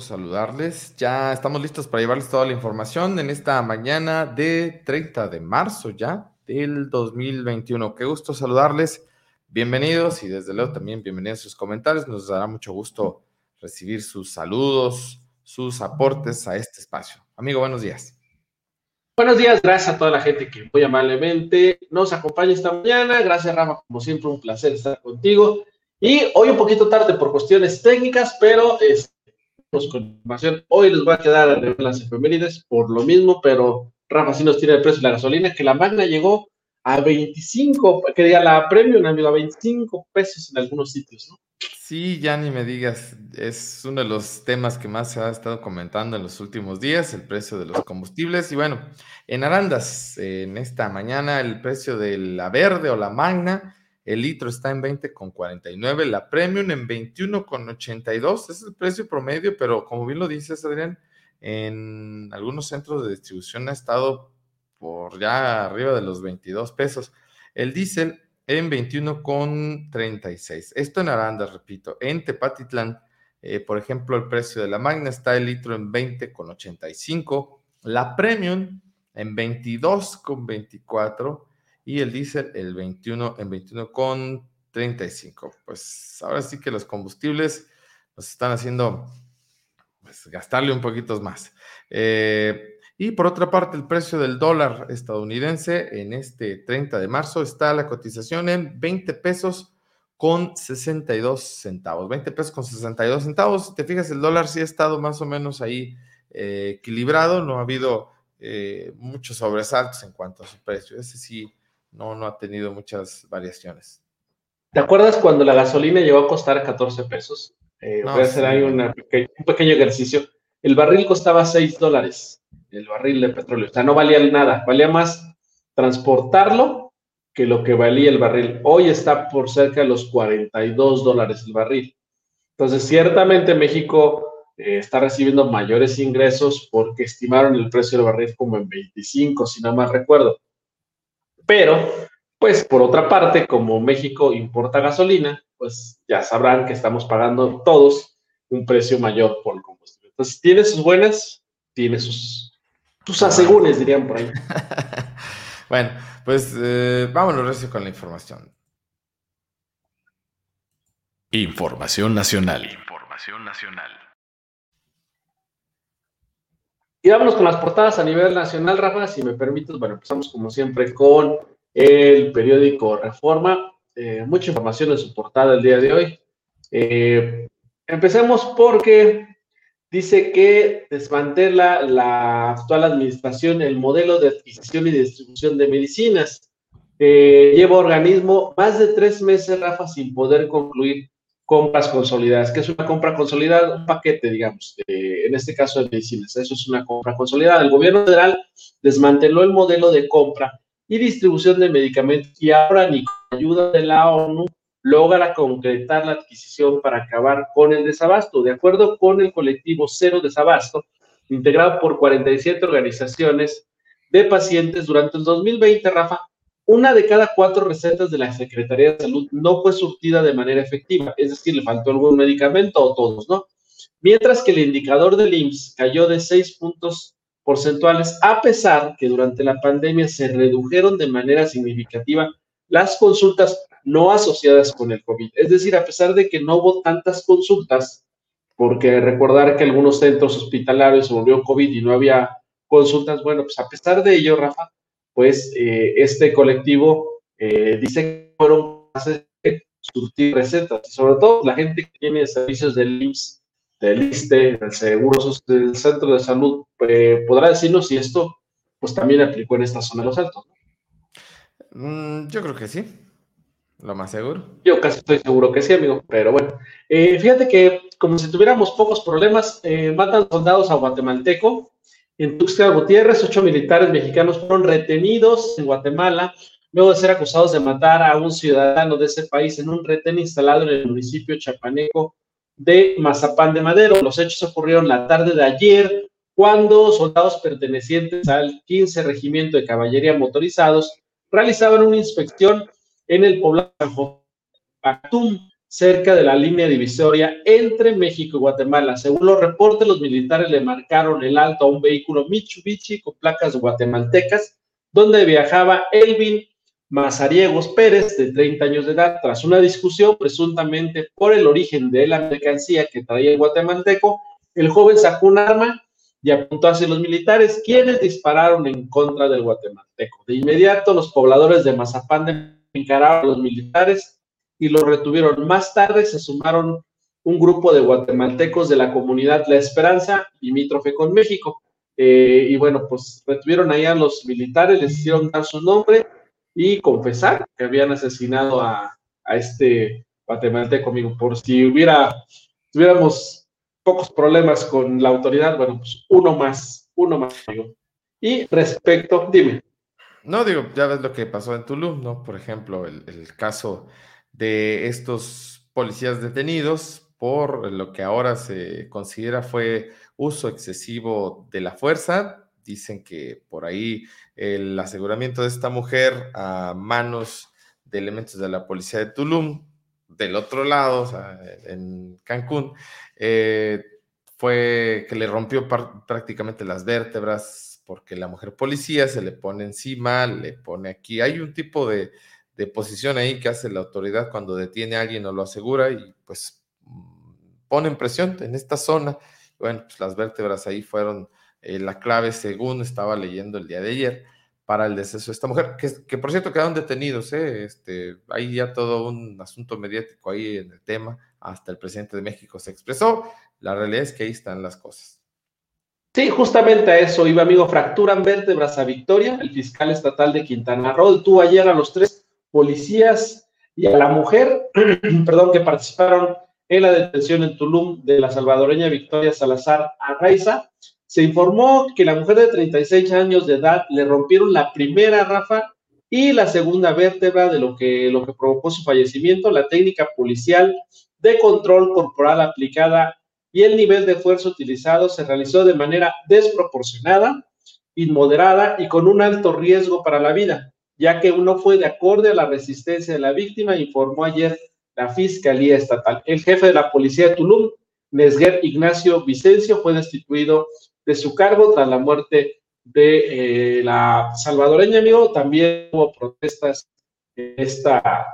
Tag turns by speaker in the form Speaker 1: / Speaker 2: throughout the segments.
Speaker 1: saludarles. Ya estamos listos para llevarles toda la información en esta mañana de 30 de marzo ya del 2021. Qué gusto saludarles, bienvenidos y desde luego también bienvenidos a sus comentarios. Nos dará mucho gusto recibir sus saludos, sus aportes a este espacio. Amigo, buenos días.
Speaker 2: Buenos días, gracias a toda la gente que muy amablemente nos acompaña esta mañana. Gracias, Rafa, como siempre, un placer estar contigo. Y hoy un poquito tarde por cuestiones técnicas, pero es, con información. Hoy les voy a quedar a las efemérides por lo mismo, pero Rafa sí nos tiene el precio de la gasolina, que la Magna llegó a 25, que diga la Premium, amigo, a 25 pesos en algunos sitios, ¿no?
Speaker 1: Sí, ya ni me digas, es uno de los temas que más se ha estado comentando en los últimos días, el precio de los combustibles. Y bueno, en Arandas, en esta mañana, el precio de la verde o la magna el litro está en 20,49, la premium en 21,82, ese es el precio promedio, pero como bien lo dices, Adrián, en algunos centros de distribución ha estado por ya arriba de los 22 pesos. El diésel en 21,36. Esto en Aranda, repito. En Tepatitlán, eh, por ejemplo, el precio de la magna está el litro en 20,85. La premium en 22,24 y el diésel el 21 en 21 con 35. Pues ahora sí que los combustibles nos están haciendo pues, gastarle un poquito más. Eh, y por otra parte, el precio del dólar estadounidense en este 30 de marzo está la cotización en 20 pesos con 62 centavos. 20 pesos con 62 centavos. Si te fijas, el dólar sí ha estado más o menos ahí eh, equilibrado, no ha habido eh, muchos sobresaltos en cuanto a su precio. Ese sí no, no ha tenido muchas variaciones.
Speaker 2: ¿Te acuerdas cuando la gasolina llegó a costar 14 pesos? Eh, voy a hacer ahí un pequeño ejercicio. El barril costaba 6 dólares, el barril de petróleo. O sea, no valía nada, valía más transportarlo que lo que valía el barril. Hoy está por cerca de los 42 dólares el barril. Entonces, ciertamente México eh, está recibiendo mayores ingresos porque estimaron el precio del barril como en 25, si no mal recuerdo. Pero, pues por otra parte, como México importa gasolina, pues ya sabrán que estamos pagando todos un precio mayor por el combustible. Entonces, tiene sus buenas, tiene sus, sus asegúnes, dirían por ahí.
Speaker 1: bueno, pues eh, vámonos con la información.
Speaker 3: Información nacional. Información nacional.
Speaker 2: Y vámonos con las portadas a nivel nacional, Rafa, si me permites. Bueno, empezamos como siempre con el periódico Reforma. Eh, mucha información en su portada el día de hoy. Eh, empecemos porque dice que desmantela la actual administración el modelo de adquisición y distribución de medicinas. Eh, lleva organismo más de tres meses, Rafa, sin poder concluir compras consolidadas. que es una compra consolidada? Un paquete, digamos, en este caso de medicinas. Eso es una compra consolidada. El gobierno federal desmanteló el modelo de compra y distribución de medicamentos y ahora ni con ayuda de la ONU logra concretar la adquisición para acabar con el desabasto. De acuerdo con el colectivo Cero Desabasto, integrado por 47 organizaciones de pacientes durante el 2020, Rafa, una de cada cuatro recetas de la Secretaría de Salud no fue surtida de manera efectiva, es decir, le faltó algún medicamento o todos, ¿no? Mientras que el indicador del IMSS cayó de seis puntos porcentuales, a pesar que durante la pandemia se redujeron de manera significativa las consultas no asociadas con el COVID. Es decir, a pesar de que no hubo tantas consultas, porque recordar que algunos centros hospitalarios se volvió COVID y no había consultas, bueno, pues a pesar de ello, Rafa, pues eh, este colectivo eh, dice que fueron capaces de surtir recetas, y sobre todo la gente que tiene servicios del IMSS, del ISTE, del Seguro del Centro de Salud, eh, podrá decirnos si esto pues también aplicó en esta zona de los altos.
Speaker 1: Mm, yo creo que sí, lo más seguro.
Speaker 2: Yo casi estoy seguro que sí, amigo, pero bueno. fíjate que como si tuviéramos pocos problemas, matan soldados a guatemalteco en Tuxtla Gutiérrez, ocho militares mexicanos fueron retenidos en Guatemala luego de ser acusados de matar a un ciudadano de ese país en un retén instalado en el municipio chapaneco de Mazapán de Madero. Los hechos ocurrieron la tarde de ayer cuando soldados pertenecientes al 15 Regimiento de Caballería Motorizados realizaban una inspección en el poblado de Pactum, cerca de la línea divisoria entre México y Guatemala. Según los reportes, los militares le marcaron el alto a un vehículo Mitsubishi con placas guatemaltecas, donde viajaba Elvin Mazariegos Pérez, de 30 años de edad, tras una discusión presuntamente por el origen de la mercancía que traía el guatemalteco, el joven sacó un arma y apuntó hacia los militares, quienes dispararon en contra del guatemalteco. De inmediato, los pobladores de Mazapán encararon a los militares y los retuvieron. Más tarde se sumaron un grupo de guatemaltecos de la comunidad La Esperanza, limítrofe con México. Eh, y bueno, pues retuvieron ahí a los militares, les hicieron dar su nombre y confesar que habían asesinado a, este guatemalteco, amigo. Por si hubiera, tuviéramos pocos problemas con la autoridad, bueno, pues uno más, uno más, amigo. Y respecto, dime.
Speaker 1: No, digo, ya ves lo que pasó en Tulum, ¿no? Por ejemplo, el, el caso de estos policías detenidos por lo que ahora se considera fue uso excesivo de la fuerza. Dicen que por ahí el aseguramiento de esta mujer a manos de elementos de la policía de Tulum, del otro lado, en Cancún, eh, fue que le rompió prácticamente las vértebras porque la mujer policía se le pone encima, le pone aquí. Hay un tipo de, de posición ahí que hace la autoridad cuando detiene a alguien o lo asegura y pues ponen presión en esta zona. Bueno, pues las vértebras ahí fueron eh, la clave según estaba leyendo el día de ayer para el deceso de esta mujer, que, que por cierto quedaron detenidos, ¿eh? este, hay ya todo un asunto mediático ahí en el tema, hasta el presidente de México se expresó, la realidad es que ahí están las cosas.
Speaker 2: Sí, justamente a eso iba, amigo, fracturan vértebras a Victoria, el fiscal estatal de Quintana Roo, tú ayer a los tres policías y a la mujer, perdón, que participaron en la detención en Tulum de la salvadoreña Victoria Salazar Arraiza, se informó que la mujer de 36 años de edad le rompieron la primera rafa y la segunda vértebra de lo que, lo que provocó su fallecimiento. La técnica policial de control corporal aplicada y el nivel de fuerza utilizado se realizó de manera desproporcionada, inmoderada y con un alto riesgo para la vida ya que uno fue de acorde a la resistencia de la víctima, informó ayer la Fiscalía Estatal. El jefe de la Policía de Tulum, Nesguer Ignacio Vicencio, fue destituido de su cargo tras la muerte de eh, la salvadoreña, amigo. También hubo protestas en esta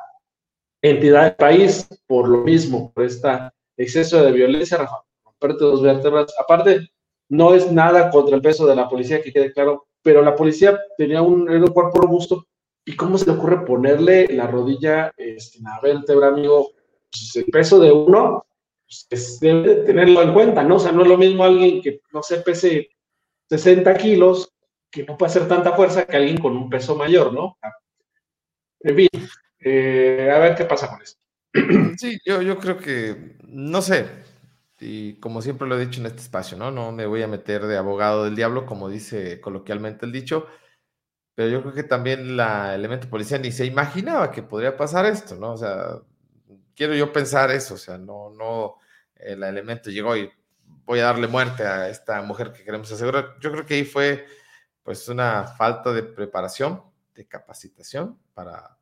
Speaker 2: entidad del país por lo mismo, por este exceso de violencia, Rafa, vértebras. Aparte, no es nada contra el peso de la policía, que quede claro, pero la policía tenía un cuerpo robusto ¿Y cómo se le ocurre ponerle la rodilla este, en la vértebra, amigo? Pues el peso de uno, pues debe tenerlo en cuenta, ¿no? O sea, no es lo mismo alguien que, no sé, pese 60 kilos, que no puede hacer tanta fuerza que alguien con un peso mayor, ¿no? En fin, eh, a ver qué pasa con esto.
Speaker 1: Sí, yo, yo creo que, no sé, y como siempre lo he dicho en este espacio, ¿no? No me voy a meter de abogado del diablo, como dice coloquialmente el dicho, pero yo creo que también la elemento policía ni se imaginaba que podría pasar esto, ¿no? O sea, quiero yo pensar eso, o sea, no, no, el elemento llegó y voy a darle muerte a esta mujer que queremos asegurar. Yo creo que ahí fue pues una falta de preparación, de capacitación para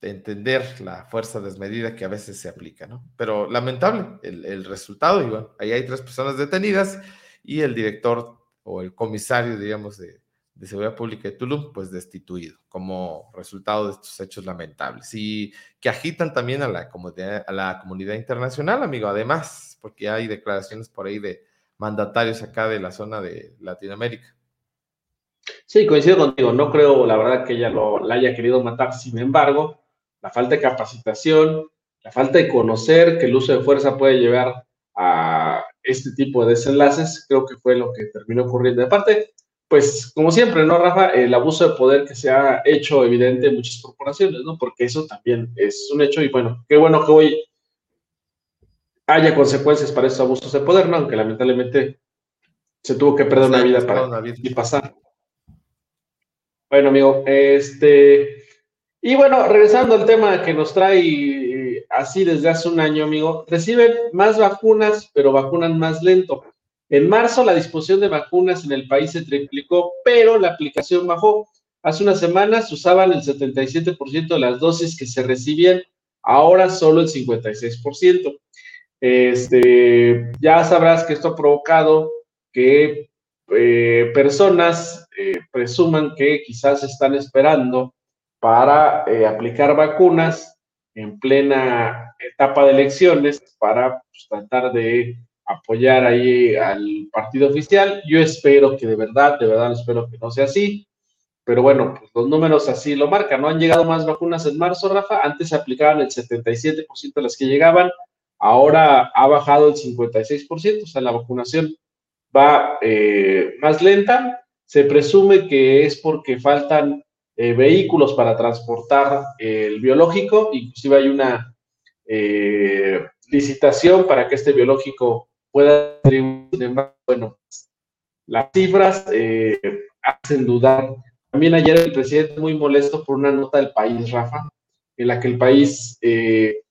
Speaker 1: entender la fuerza desmedida que a veces se aplica, ¿no? Pero lamentable el, el resultado, y bueno, ahí hay tres personas detenidas y el director o el comisario, digamos, de, de Seguridad Pública de Tulum, pues destituido como resultado de estos hechos lamentables y que agitan también a la comunidad, a la comunidad internacional, amigo, además, porque hay declaraciones por ahí de mandatarios acá de la zona de Latinoamérica.
Speaker 2: Sí, coincido contigo, no creo la verdad que ella lo, la haya querido matar, sin embargo, la falta de capacitación, la falta de conocer que el uso de fuerza puede llevar a este tipo de desenlaces, creo que fue lo que terminó ocurriendo. Aparte, pues como siempre, ¿no, Rafa? El abuso de poder que se ha hecho evidente en muchas corporaciones, ¿no? Porque eso también es un hecho y bueno, qué bueno que hoy haya consecuencias para esos abusos de poder, ¿no? Aunque lamentablemente se tuvo que perder una vida para y pasar. Bueno, amigo, este... Y bueno, regresando al tema que nos trae así desde hace un año, amigo, reciben más vacunas, pero vacunan más lento. En marzo la disposición de vacunas en el país se triplicó, pero la aplicación bajó. Hace unas semanas se usaban el 77% de las dosis que se recibían ahora solo el 56%. Este, ya sabrás que esto ha provocado que eh, personas eh, presuman que quizás están esperando para eh, aplicar vacunas en plena etapa de elecciones para pues, tratar de apoyar ahí al partido oficial. Yo espero que de verdad, de verdad espero que no sea así. Pero bueno, pues los números así lo marcan. No han llegado más vacunas en marzo, Rafa. Antes se aplicaban el 77% de las que llegaban. Ahora ha bajado el 56%. O sea, la vacunación va eh, más lenta. Se presume que es porque faltan eh, vehículos para transportar el biológico. Inclusive hay una eh, licitación para que este biológico pueda bueno, las cifras eh, hacen dudar. También ayer el presidente muy molesto por una nota del país, Rafa, en la que el país eh,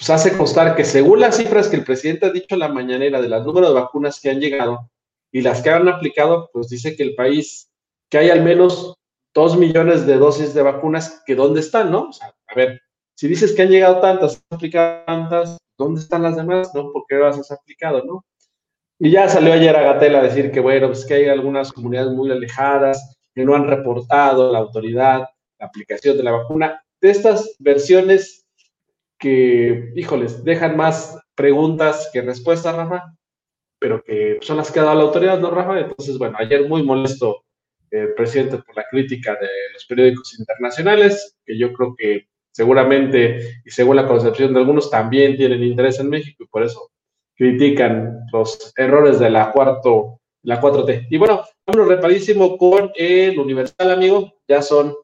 Speaker 2: pues hace constar que según las cifras que el presidente ha dicho en la mañanera de las números de vacunas que han llegado y las que han aplicado, pues dice que el país, que hay al menos dos millones de dosis de vacunas, que dónde están, ¿no? A ver, si dices que han llegado tantas, han aplicado tantas, ¿dónde están las demás? ¿No? ¿Por qué las has aplicado, no? Y ya salió ayer a Gatel a decir que, bueno, pues que hay algunas comunidades muy alejadas que no han reportado la autoridad la aplicación de la vacuna. De estas versiones que, híjoles, dejan más preguntas que respuestas, Rafa, pero que son las que ha dado la autoridad, ¿no, Rafa? Entonces, bueno, ayer muy molesto el presidente por la crítica de los periódicos internacionales, que yo creo que seguramente, y según la concepción de algunos, también tienen interés en México y por eso critican los errores de la, cuarto, la 4T. Y bueno, vámonos reparísimo con el Universal, amigo. Ya son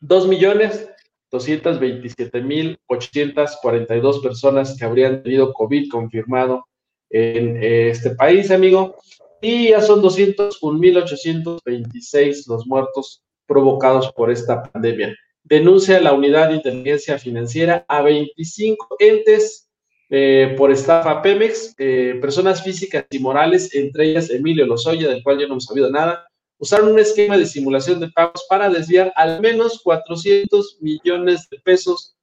Speaker 2: 2 millones 227 mil 842 personas que habrían tenido COVID confirmado en este país, amigo. Y ya son 201 mil 826 los muertos provocados por esta pandemia. Denuncia la Unidad de Inteligencia Financiera a 25 entes eh, por estafa Pemex, eh, personas físicas y morales, entre ellas Emilio Lozoya, del cual yo no hemos sabido nada, usaron un esquema de simulación de pagos para desviar al menos 400 millones de pesos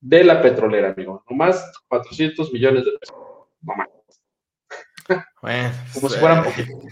Speaker 2: de la petrolera, amigo. No más 400 millones de pesos. No más.
Speaker 1: Bueno, Como si fueran poquitos.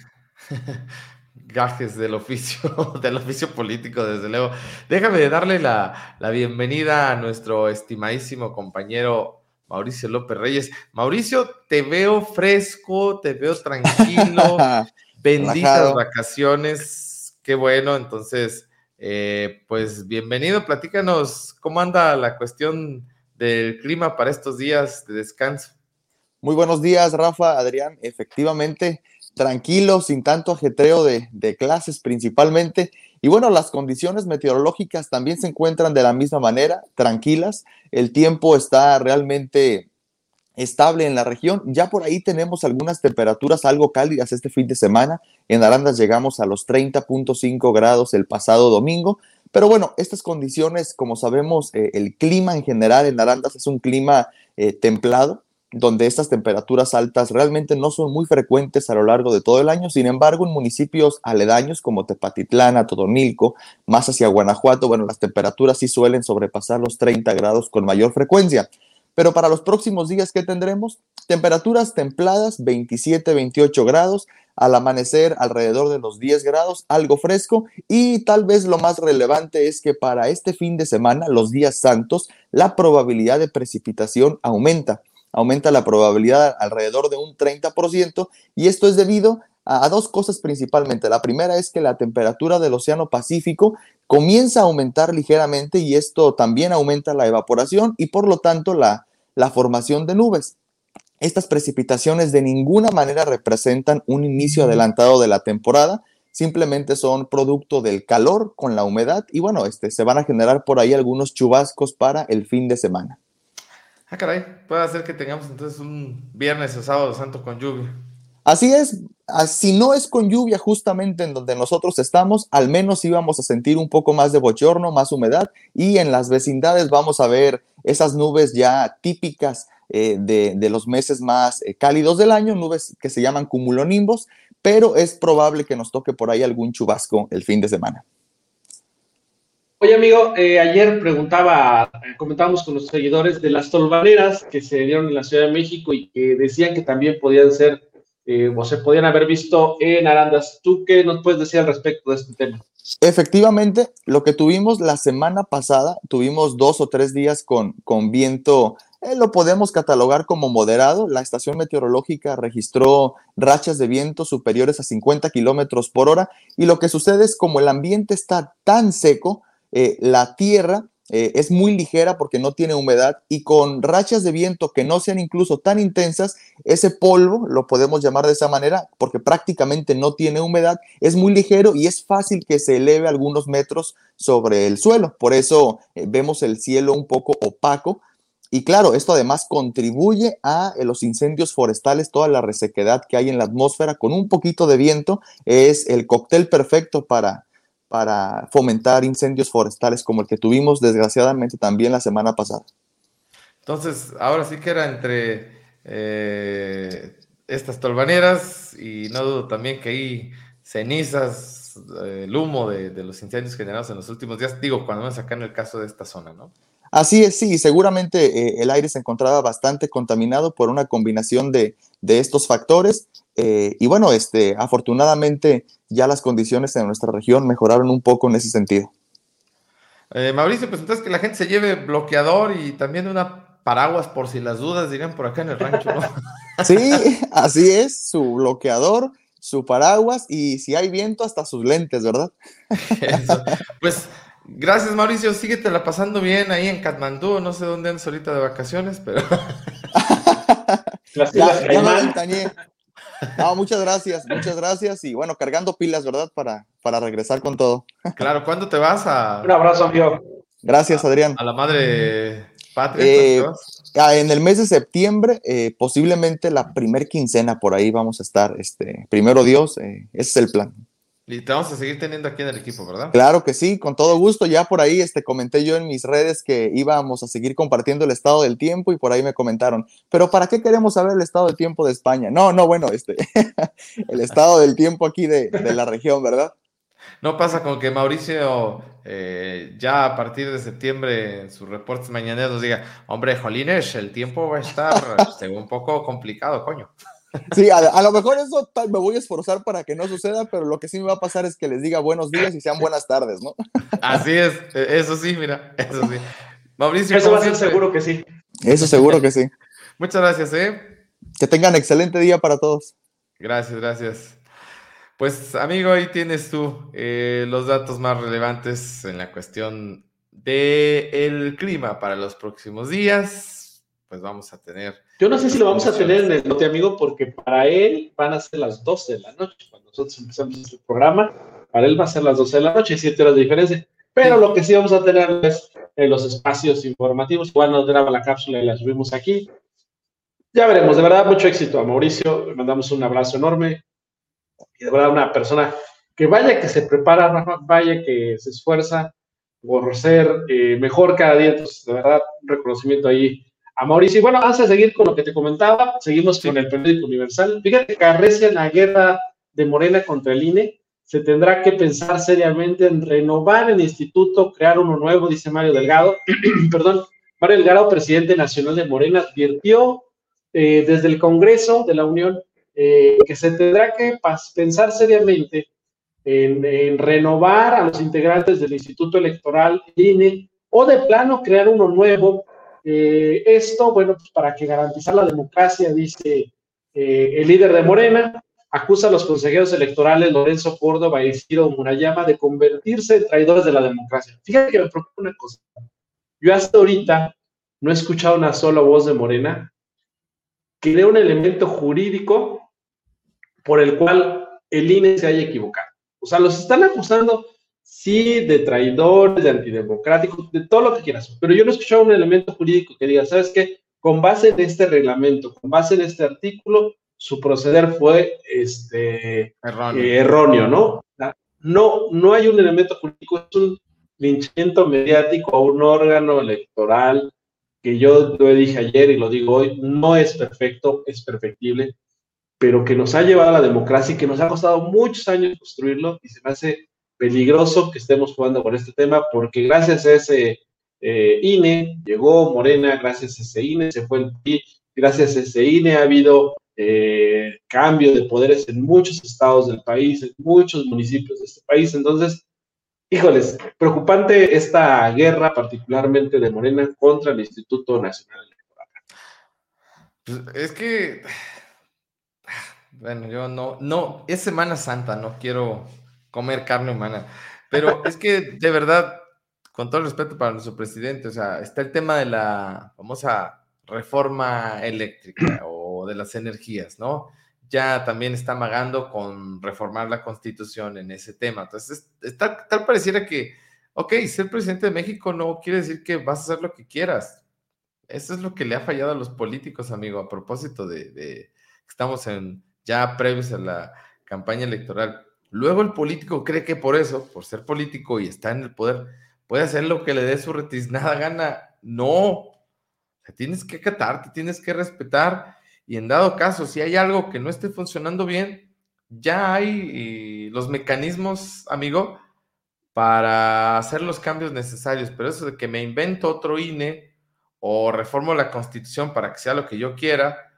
Speaker 1: gajes del oficio, del oficio político, desde luego. Déjame darle la, la bienvenida a nuestro estimadísimo compañero Mauricio López Reyes. Mauricio, te veo fresco, te veo tranquilo, benditas vacaciones, qué bueno, entonces, eh, pues bienvenido, platícanos cómo anda la cuestión del clima para estos días de descanso.
Speaker 4: Muy buenos días, Rafa, Adrián, efectivamente, tranquilo, sin tanto ajetreo de, clases principalmente. Y bueno, las condiciones meteorológicas también se encuentran de la misma manera, tranquilas. El tiempo está realmente estable en la región. Ya por ahí tenemos algunas temperaturas algo cálidas este fin de semana. En Arandas llegamos a los 30.5 grados el pasado domingo. Pero bueno, estas condiciones, como sabemos, eh, el clima en general en Arandas es un clima eh, templado donde estas temperaturas altas realmente no son muy frecuentes a lo largo de todo el año. Sin embargo, en municipios aledaños como Tepatitlán, Todonilco, más hacia Guanajuato, bueno, las temperaturas sí suelen sobrepasar los 30 grados con mayor frecuencia. Pero para los próximos días, ¿qué tendremos? Temperaturas templadas, 27, 28 grados, al amanecer alrededor de los 10 grados, algo fresco y tal vez lo más relevante es que para este fin de semana, los días santos, la probabilidad de precipitación aumenta aumenta la probabilidad alrededor de un 30% y esto es debido a, dos cosas principalmente. La primera es que la temperatura del Océano Pacífico comienza a aumentar ligeramente y esto también aumenta la evaporación y por lo tanto la, la formación de nubes. Estas precipitaciones de ninguna manera representan un inicio adelantado de la temporada, simplemente son producto del calor con la humedad y bueno, este, se van a generar por ahí algunos chubascos para el fin de semana.
Speaker 1: Ah, caray, puede ser que tengamos entonces un viernes o sábado santo con lluvia.
Speaker 4: Así es, ah, si no es con lluvia justamente en donde nosotros estamos, al menos íbamos a sentir un poco más de bochorno, más humedad y en las vecindades vamos a ver esas nubes ya típicas eh, de, los meses más eh, cálidos del año, nubes que se llaman cumulonimbos, pero es probable que nos toque por ahí algún chubasco el fin de semana.
Speaker 2: Oye, amigo, eh, ayer preguntaba, comentábamos con los seguidores de las tolvaneras que se dieron en la Ciudad de México y que decían que también podían ser eh, o se podían haber visto en Arandas. ¿Tú qué nos puedes decir al respecto de este tema?
Speaker 4: Efectivamente, lo que tuvimos la semana pasada, tuvimos dos o tres días con, con viento, eh, lo podemos catalogar como moderado. La estación meteorológica registró rachas de viento superiores a 50 kilómetros por hora y lo que sucede es como el ambiente está tan seco, eh, la tierra eh, es muy ligera porque no tiene humedad y con rachas de viento que no sean incluso tan intensas, ese polvo, lo podemos llamar de esa manera, porque prácticamente no tiene humedad, es muy ligero y es fácil que se eleve algunos metros sobre el suelo. Por eso eh, vemos el cielo un poco opaco. Y claro, esto además contribuye a los incendios forestales, toda la resequedad que hay en la atmósfera con un poquito de viento, es el cóctel perfecto para, para fomentar incendios forestales como el que tuvimos desgraciadamente también la semana pasada.
Speaker 1: Entonces, ahora sí que era entre eh, estas tolvaneras y no dudo también que hay cenizas, eh, el humo de, de, los incendios generados en los últimos días, digo, cuando me sacan el caso de esta zona, ¿no?
Speaker 4: Así es, sí, seguramente eh, el aire se encontraba bastante contaminado por una combinación de, de estos factores. Eh, y bueno, este, afortunadamente ya las condiciones en nuestra región mejoraron un poco en ese sentido.
Speaker 1: Eh, Mauricio, pues entonces que la gente se lleve bloqueador y también una paraguas por si las dudas, dirían por acá en el rancho, ¿no?
Speaker 4: Sí, así es, su bloqueador, su paraguas y si hay viento, hasta sus lentes, ¿verdad?
Speaker 1: Eso. Pues Gracias, Mauricio. Síguete la pasando bien ahí en Katmandú. No sé dónde andas ahorita de vacaciones, pero.
Speaker 4: Las ya, ya me no, muchas gracias, muchas gracias. Y bueno, cargando pilas, ¿verdad? Para, para regresar con todo.
Speaker 1: Claro, ¿cuándo te vas a.
Speaker 2: Un abrazo, amigo.
Speaker 4: Gracias, Adrián.
Speaker 1: A la madre patria.
Speaker 4: Eh, en el mes de septiembre, eh, posiblemente la primer quincena por ahí vamos a estar. Este, primero Dios, eh, ese es el plan.
Speaker 1: Y te vamos a seguir teniendo aquí en el equipo, ¿verdad?
Speaker 4: Claro que sí, con todo gusto. Ya por ahí este, comenté yo en mis redes que íbamos a seguir compartiendo el estado del tiempo y por ahí me comentaron, pero ¿para qué queremos saber el estado del tiempo de España? No, no, bueno, este, el estado del tiempo aquí de, de la región, ¿verdad?
Speaker 1: No pasa con que Mauricio eh, ya a partir de septiembre en sus reportes mañaneros diga, hombre, Jolines, el tiempo va a estar este, un poco complicado, coño.
Speaker 4: Sí, a, lo mejor eso me voy a esforzar para que no suceda, pero lo que sí me va a pasar es que les diga buenos días y sean buenas tardes, ¿no?
Speaker 1: Así es, e, eso sí, mira, eso sí. Mauricio.
Speaker 2: Eso va a ser seguro que sí.
Speaker 4: Eso seguro que sí.
Speaker 1: Muchas gracias, ¿eh?
Speaker 4: Que tengan excelente día para todos.
Speaker 1: Gracias, gracias. Pues, amigo, ahí tienes tú eh, los datos más relevantes en la cuestión del el clima para los próximos días pues vamos a tener.
Speaker 2: Yo no sé si lo vamos a tener en el norte, amigo, porque para él van a ser las 12 de la noche. Cuando nosotros empezamos este programa, para él va a ser las 12 de la noche, 7 horas de diferencia. Pero lo que sí vamos a tener es en los espacios informativos. Igual nos graba la cápsula y la subimos aquí. Ya veremos, de verdad, mucho éxito a Mauricio. Le mandamos un abrazo enorme. Y de verdad, una persona que vaya que se prepara, vaya que se esfuerza por ser eh, mejor cada día. Entonces, de verdad, un reconocimiento ahí a Mauricio. Y bueno, antes de seguir con lo que te comentaba, seguimos con el periódico universal. Fíjate que arrecia la guerra de Morena contra el INE. Se tendrá que pensar seriamente en renovar el instituto, crear uno nuevo, dice Mario Delgado. Perdón, Mario Delgado, presidente nacional de Morena, advirtió eh, desde el Congreso de la Unión eh, que se tendrá que pensar seriamente en, en, renovar a los integrantes del Instituto Electoral INE o de plano crear uno nuevo eh, esto, bueno, pues para que garantizar la democracia, dice eh, el líder de Morena, acusa a los consejeros electorales Lorenzo Córdoba y Ciro Murayama de convertirse en traidores de la democracia. Fíjate que me preocupa una cosa. Yo hasta ahorita no he escuchado una sola voz de Morena que dé un elemento jurídico por el cual el INE se haya equivocado. O sea, los están acusando sí, de traidores, de antidemocráticos, de todo lo que quieras, pero yo no he escuchado un elemento jurídico que diga, ¿sabes qué? Con base en este reglamento, con base en este artículo, su proceder fue este, erróneo. ¿no? No, no hay un elemento jurídico, es un linchamiento mediático a un órgano electoral que yo lo dije ayer y lo digo hoy, no es perfecto, es perfectible, pero que nos ha llevado a la democracia y que nos ha costado muchos años construirlo y se me hace peligroso que estemos jugando con este tema, porque gracias a ese eh, INE llegó Morena, gracias a ese INE se fue el PRI, gracias a ese INE ha habido eh, cambio de poderes en muchos estados del país, en muchos municipios de este país. Entonces, híjoles, preocupante esta guerra, particularmente de Morena, contra el Instituto Nacional Electoral.
Speaker 1: Pues es que, bueno, yo no, no, es Semana Santa, no quiero comer carne humana, pero es que de verdad, con todo el respeto para nuestro presidente, o sea, está el tema de la famosa reforma eléctrica o de las energías, ¿no? Ya también está amagando con reformar la constitución en ese tema. Entonces, tal, tal pareciera que, ok, ser presidente de México no quiere decir que vas a hacer lo que quieras. Eso es lo que le ha fallado a los políticos, amigo, a propósito de, de estamos en ya previos a la campaña electoral. Luego el político cree que por eso, por ser político y está en el poder, puede hacer lo que le dé su retiznada gana. No, te tienes que acatar, te tienes que respetar y en dado caso, si hay algo que no esté funcionando bien, ya hay los mecanismos, amigo, para hacer los cambios necesarios. Pero eso de que me invento otro INE o reformo la constitución para que sea lo que yo quiera,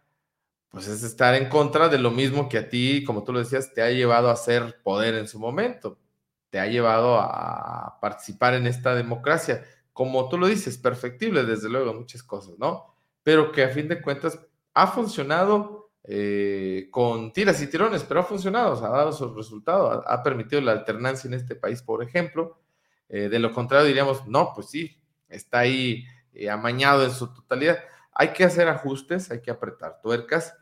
Speaker 1: pues es estar en contra de lo mismo que a ti, como tú lo decías, te ha llevado a ser poder en su momento, te ha llevado a participar en esta democracia como tú lo dices, perfectible, desde luego, muchas cosas, ¿no? Pero que a fin de cuentas ha funcionado eh, con tiras y tirones, pero ha funcionado, ha dado su resultado, ha, permitido la alternancia en este país, por ejemplo. Eh, de lo contrario, diríamos, no, pues sí, está ahí eh, amañado en su totalidad. Hay que hacer ajustes, hay que apretar tuercas,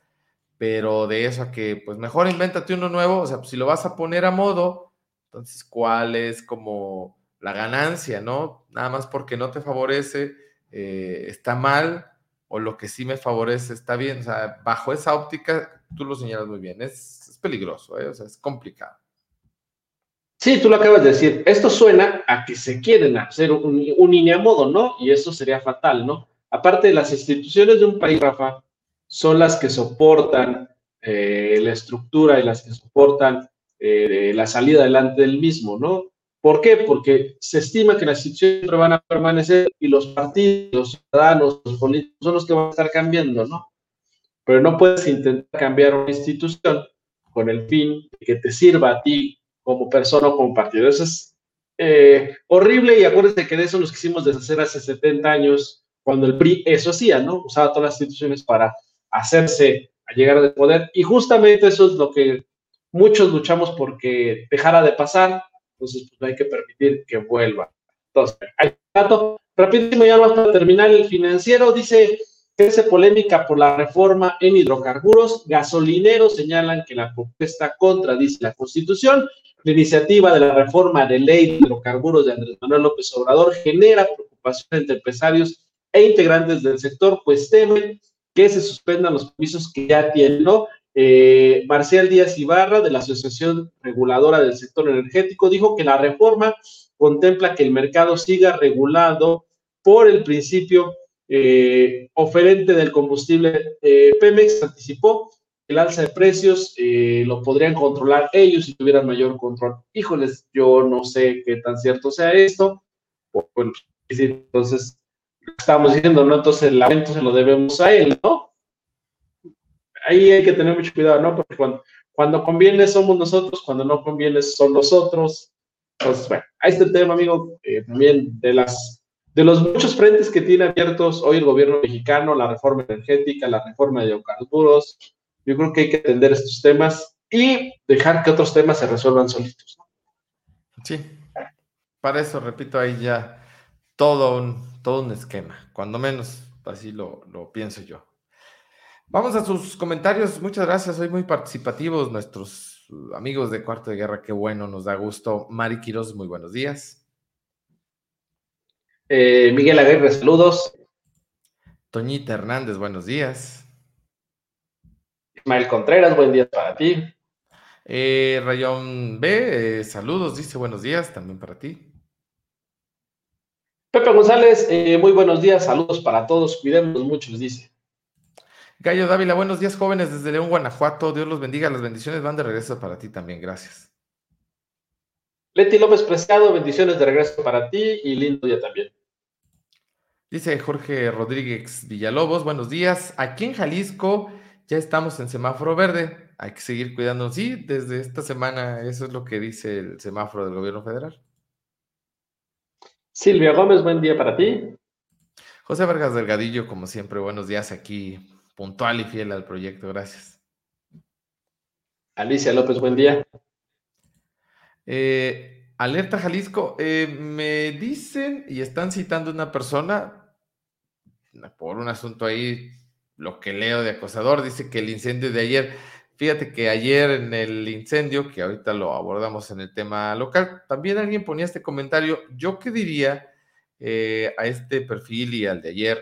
Speaker 1: pero de eso a que, pues mejor invéntate uno nuevo, o sea, pues, si lo vas a poner a modo, entonces, ¿cuál es como la ganancia, ¿no? Nada más porque no te favorece, eh, está mal, o lo que sí me favorece está bien. O sea, bajo esa óptica, tú lo señalas muy bien, es, peligroso, ¿eh? o sea, es complicado.
Speaker 2: Sí, tú lo acabas de decir. Esto suena a que se quieren hacer un, un modo, ¿no? Y eso sería fatal, ¿no? Aparte, las instituciones de un país, Rafa, son las que soportan eh, la estructura y las que soportan la salida adelante del mismo, ¿no? ¿Por qué? Porque se estima que las instituciones van a permanecer y los partidos, los ciudadanos, los políticos son los que van a estar cambiando, ¿no? Pero no puedes intentar cambiar una institución con el fin de que te sirva a ti como persona o como partido. Eso es eh, horrible y acuérdense que de eso nos quisimos deshacer hace 70 años cuando el PRI eso hacía, ¿no? Usaba todas las instituciones para hacerse a llegar al poder. Y justamente eso es lo que muchos luchamos porque dejara de pasar entonces pues, hay que permitir que vuelva. Entonces, hay dato. Rapidísimo ya vamos para terminar el financiero, dice crece polémica por la reforma en hidrocarburos, gasolineros señalan que la propuesta contradice la Constitución, la iniciativa de la reforma de ley de hidrocarburos de Andrés Manuel López Obrador genera preocupación entre empresarios e integrantes del sector, pues temen que se suspendan los permisos que ya tienen, ¿no? Eh, Marcial Díaz Ibarra, de la Asociación Reguladora del Sector Energético, dijo que la reforma contempla que el mercado siga regulado por el principio eh, oferente del combustible. Eh, Pemex anticipó que el alza de precios lo podrían controlar ellos si tuvieran mayor control. Híjoles, yo no sé qué tan cierto sea esto. Bueno, entonces, estamos diciendo, ¿no? Entonces el lamento se lo debemos a él, ¿no? ahí hay que tener mucho cuidado, ¿no? Porque cuando, cuando conviene somos nosotros, cuando no conviene son los otros. Entonces, bueno, ahí está el tema, amigo, eh, también de las de los muchos frentes que tiene abiertos hoy el gobierno mexicano, la reforma energética, la reforma de hidrocarburos. Yo creo que hay que atender estos temas y dejar que otros temas se resuelvan solitos.
Speaker 1: Sí, para eso, repito, ahí ya todo un, todo un esquema, cuando menos así lo, lo pienso yo. Vamos a sus comentarios. Muchas gracias. Soy muy participativos nuestros amigos de Cuarto de Guerra. Qué bueno, nos da gusto. Mari Quiroz, muy buenos días.
Speaker 2: Eh, Miguel Aguirre, saludos.
Speaker 1: Toñita Hernández, buenos días.
Speaker 2: Ismael Contreras, buen día para ti.
Speaker 1: Eh, Rayón B, eh, saludos, dice buenos días también para ti.
Speaker 2: Pepe González, muy buenos días, saludos para todos, cuidemos mucho, les dice.
Speaker 1: Gallo Dávila, buenos días jóvenes desde León, Guanajuato. Dios los bendiga, las bendiciones van de regreso para ti también, gracias.
Speaker 2: Leti López Preciado, bendiciones de regreso para ti y lindo día también.
Speaker 1: Dice Jorge Rodríguez Villalobos, buenos días. Aquí en Jalisco ya estamos en semáforo verde. Hay que seguir cuidándonos. Sí, desde esta semana eso es lo que dice el semáforo del gobierno federal.
Speaker 2: Silvia Gómez, buen día para ti.
Speaker 1: José Vargas Delgadillo, como siempre, buenos días aquí, puntual y fiel al proyecto. Gracias.
Speaker 2: Alicia López, buen día.
Speaker 1: Eh, Alerta Jalisco, eh, me dicen y están citando una persona por un asunto ahí, lo que leo de acosador, dice que el incendio de ayer, fíjate que ayer en el incendio, que ahorita lo abordamos en el tema local, también alguien ponía este comentario, yo qué diría eh, a este perfil y al de ayer,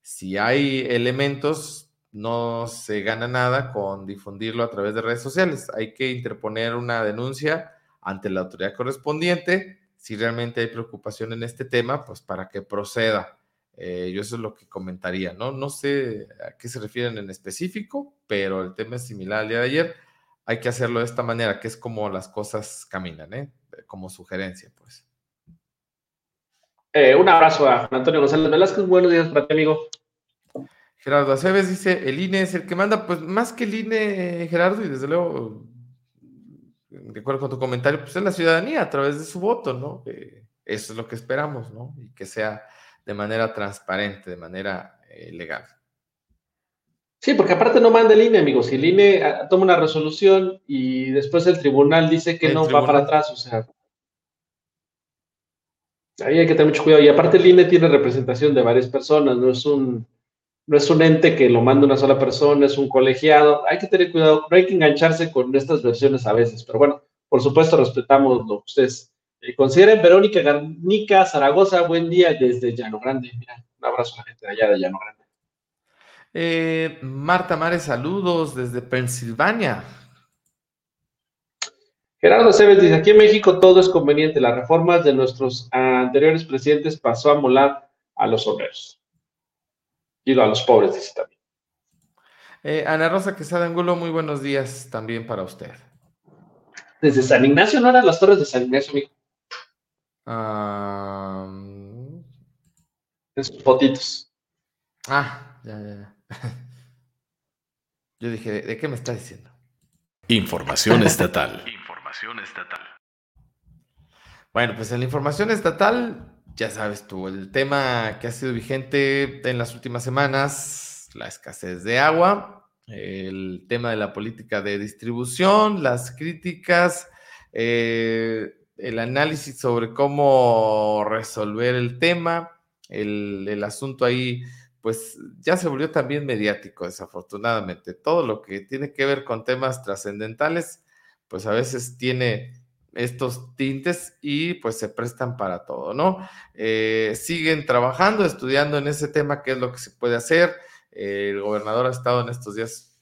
Speaker 1: si hay elementos, no se gana nada con difundirlo a través de redes sociales, hay que interponer una denuncia ante la autoridad correspondiente, si realmente hay preocupación en este tema, pues para que proceda. Eh, yo eso es lo que comentaría, ¿no? No sé a qué se refieren en específico, pero el tema es similar al día de ayer. Hay que hacerlo de esta manera, que es como las cosas caminan, ¿eh? Como sugerencia, pues.
Speaker 2: Eh, un abrazo a Antonio González Velázquez. Buenos días para ti, amigo.
Speaker 1: Gerardo Aceves dice, el INE es el que manda, pues más que el INE, Gerardo, y desde luego de acuerdo con tu comentario, pues es la ciudadanía a través de su voto, ¿no? eso es lo que esperamos, ¿no? Y que sea de manera transparente, de manera eh, legal.
Speaker 2: Sí, porque aparte no manda el INE, amigos. Si el INE ah, toma una resolución y después el tribunal dice que no va para atrás, o sea. Ahí hay que tener mucho cuidado. Y aparte el INE tiene representación de varias personas, no es un no es un ente que lo manda una sola persona, es un colegiado. Hay que tener cuidado, no hay que engancharse con estas versiones a veces, pero bueno, por supuesto respetamos lo que ustedes eh, consideren. Verónica Garnica Zaragoza, buen día desde Llano Grande. Mira, un abrazo a la gente de allá de Llano Grande.
Speaker 1: Eh, Marta Mares, saludos desde Pensilvania.
Speaker 2: Gerardo Cebes dice, aquí en México todo es conveniente. Las reformas de nuestros anteriores presidentes pasó a molar a los obreros y a los pobres, dice también.
Speaker 1: Eh, Ana Rosa Quesada Angulo, muy buenos días también para usted.
Speaker 2: Desde San Ignacio, ¿no eran las torres de San Ignacio, amigo? En sus fotitos.
Speaker 1: Ah, ya, ya, ya. Yo dije, ¿de qué me está diciendo?
Speaker 3: Información estatal. Información estatal.
Speaker 1: Bueno, pues en la información estatal ya sabes tú, el tema que ha sido vigente en las últimas semanas, la escasez de agua, el tema de la política de distribución, las críticas, eh, el análisis sobre cómo resolver el tema, el, el asunto ahí, pues ya se volvió también mediático, desafortunadamente. Todo lo que tiene que ver con temas trascendentales, pues a veces tiene estos tintes y pues se prestan para todo, ¿no? Eh, siguen trabajando, estudiando en ese tema, qué es lo que se puede hacer. el gobernador ha estado en estos días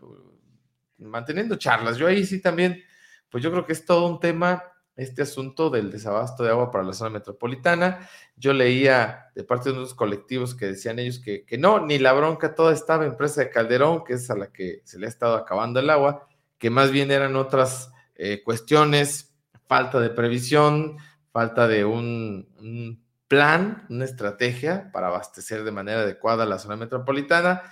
Speaker 1: uh, manteniendo charlas. Yo ahí sí también, pues yo creo que es todo un tema este asunto del desabasto de agua para la zona metropolitana. Yo leía de parte de unos colectivos que decían ellos que, que no, ni la bronca toda estaba en presa de Calderón, que es a la que se le ha estado acabando el agua, que más bien eran otras eh, cuestiones, falta de previsión, falta de un, plan, una estrategia para abastecer de manera adecuada la zona metropolitana.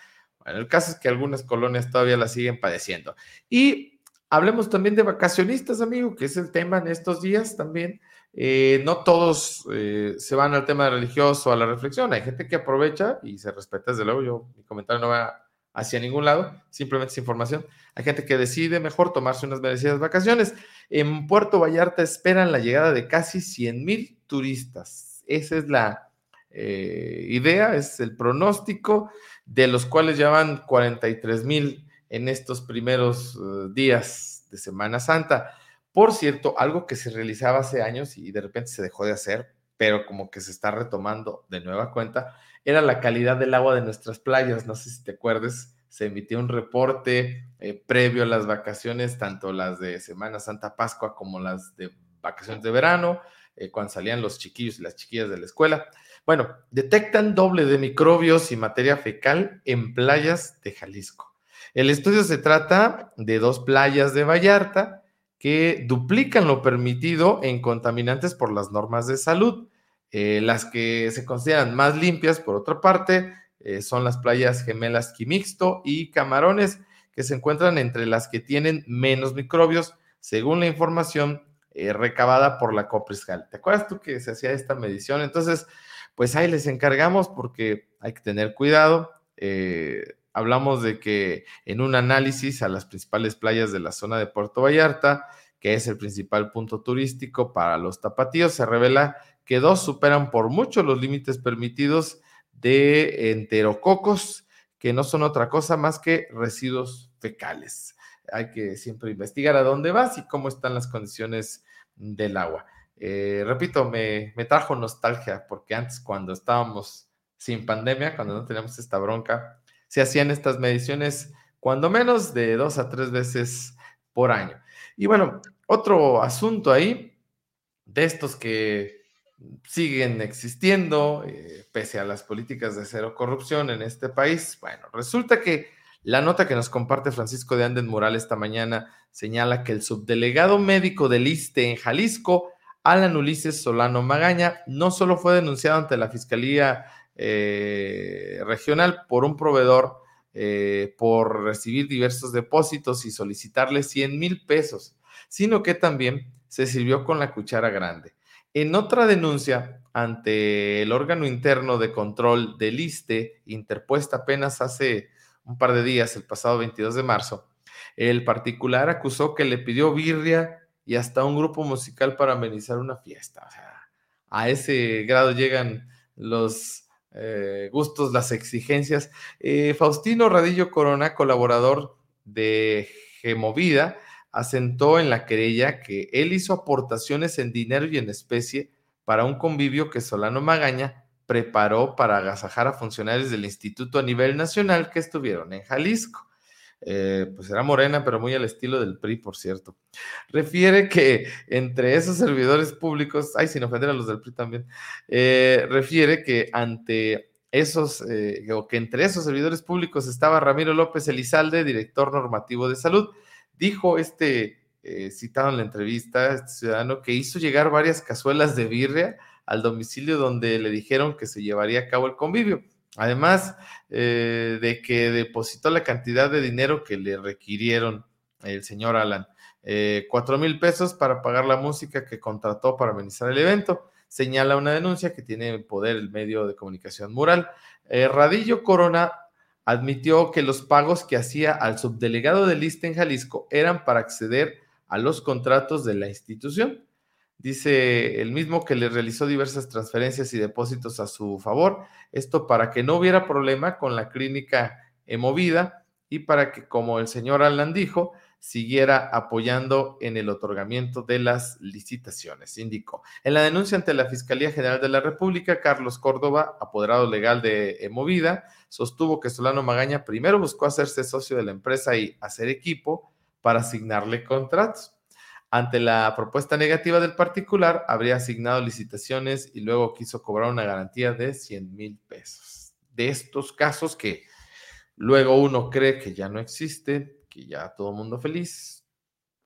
Speaker 1: Bueno, el caso es que algunas colonias todavía la siguen padeciendo. Y hablemos también de vacacionistas, amigo, que es el tema en estos días también. Eh, no todos eh, se van al tema religioso, a la reflexión. Hay gente que aprovecha y se respeta, desde luego. Yo, mi comentario no va hacia ningún lado, simplemente es información. Hay gente que decide mejor tomarse unas merecidas vacaciones. En Puerto Vallarta esperan la llegada de casi 100 mil turistas. Esa es la eh, idea, es el pronóstico, de los cuales ya van 43 mil en estos primeros eh, días de Semana Santa. Por cierto, algo que se realizaba hace años y de repente se dejó de hacer, pero como que se está retomando de nueva cuenta, era la calidad del agua de nuestras playas. No sé si te acuerdes, se emitió un reporte eh, previo a las vacaciones, tanto las de Semana Santa Pascua como las de vacaciones de verano, eh, cuando salían los chiquillos y las chiquillas de la escuela. Bueno, detectan doble de microbios y materia fecal en playas de Jalisco. El estudio se trata de dos playas de Vallarta que duplican lo permitido en contaminantes por las normas de salud. Eh, las que se consideran más limpias, por otra parte, eh, son las playas gemelas Quimixto y Camarones, que se encuentran entre las que tienen menos microbios, según la información eh, recabada por la Copriscal. ¿Te acuerdas tú que se hacía esta medición? Entonces, pues ahí les encargamos porque hay que tener cuidado. Hablamos de que en un análisis a las principales playas de la zona de Puerto Vallarta, que es el principal punto turístico para los tapatíos, se revela que dos superan por mucho los límites permitidos de enterococos, que no son otra cosa más que residuos fecales. Hay que siempre investigar a dónde vas y cómo están las condiciones del agua. Eh, repito, me, me trajo nostalgia porque antes cuando estábamos sin pandemia, cuando no teníamos esta bronca, se hacían estas mediciones cuando menos de dos a tres veces por año. Y bueno, otro asunto ahí, de estos que siguen existiendo, eh, pese a las políticas de cero corrupción en este país. Bueno, resulta que la nota que nos comparte Francisco de Anden Moral esta mañana señala que el subdelegado médico del ISTE en Jalisco, Alan Ulises Solano Magaña, no solo fue denunciado ante la Fiscalía eh, Regional por un proveedor eh, por recibir diversos depósitos y solicitarle 100 mil pesos, sino que también se sirvió con la cuchara grande. En otra denuncia ante el órgano interno de control del ISTE, interpuesta apenas hace un par de días, el pasado 22 de marzo, el particular acusó que le pidió birria y hasta un grupo musical para amenizar una fiesta. O sea, a ese grado llegan los eh, gustos, las exigencias. Eh, Faustino Radillo Corona, colaborador de Gemovida, asentó en la querella que él hizo aportaciones en dinero y en especie para un convivio que Solano Magaña preparó para agasajar a funcionarios del instituto a nivel nacional que estuvieron en Jalisco. Eh, pues era morena, pero muy al estilo del PRI, por cierto. Refiere que entre esos servidores públicos, ay, sin ofender a los del PRI también, eh, refiere que ante esos, eh, o que entre esos servidores públicos estaba Ramiro López Elizalde, director normativo de salud, dijo este eh, citado en la entrevista, este ciudadano, que hizo llegar varias cazuelas de birria al domicilio donde le dijeron que se llevaría a cabo el convivio. Además eh, de que depositó la cantidad de dinero que le requirieron el señor Alan, eh, cuatro mil pesos para pagar la música que contrató para amenizar el evento. Señala una denuncia que tiene poder el medio de comunicación mural. Radillo Corona admitió que los pagos que hacía al subdelegado de lista en Jalisco eran para acceder a los contratos de la institución. Dice el mismo que le realizó diversas transferencias y depósitos a su favor, esto para que no hubiera problema con la clínica Emovida y para que, como el señor Alan dijo, siguiera apoyando en el otorgamiento de las licitaciones, indicó. En la denuncia ante la Fiscalía General de la República, Carlos Córdoba, apoderado legal de Emovida, sostuvo que Solano Magaña primero buscó hacerse socio de la empresa y hacer equipo para asignarle contratos. Ante la propuesta negativa del particular, habría asignado licitaciones y luego quiso cobrar una garantía de 100 mil pesos. De estos casos que luego uno cree que ya no existen, que ya todo el mundo feliz.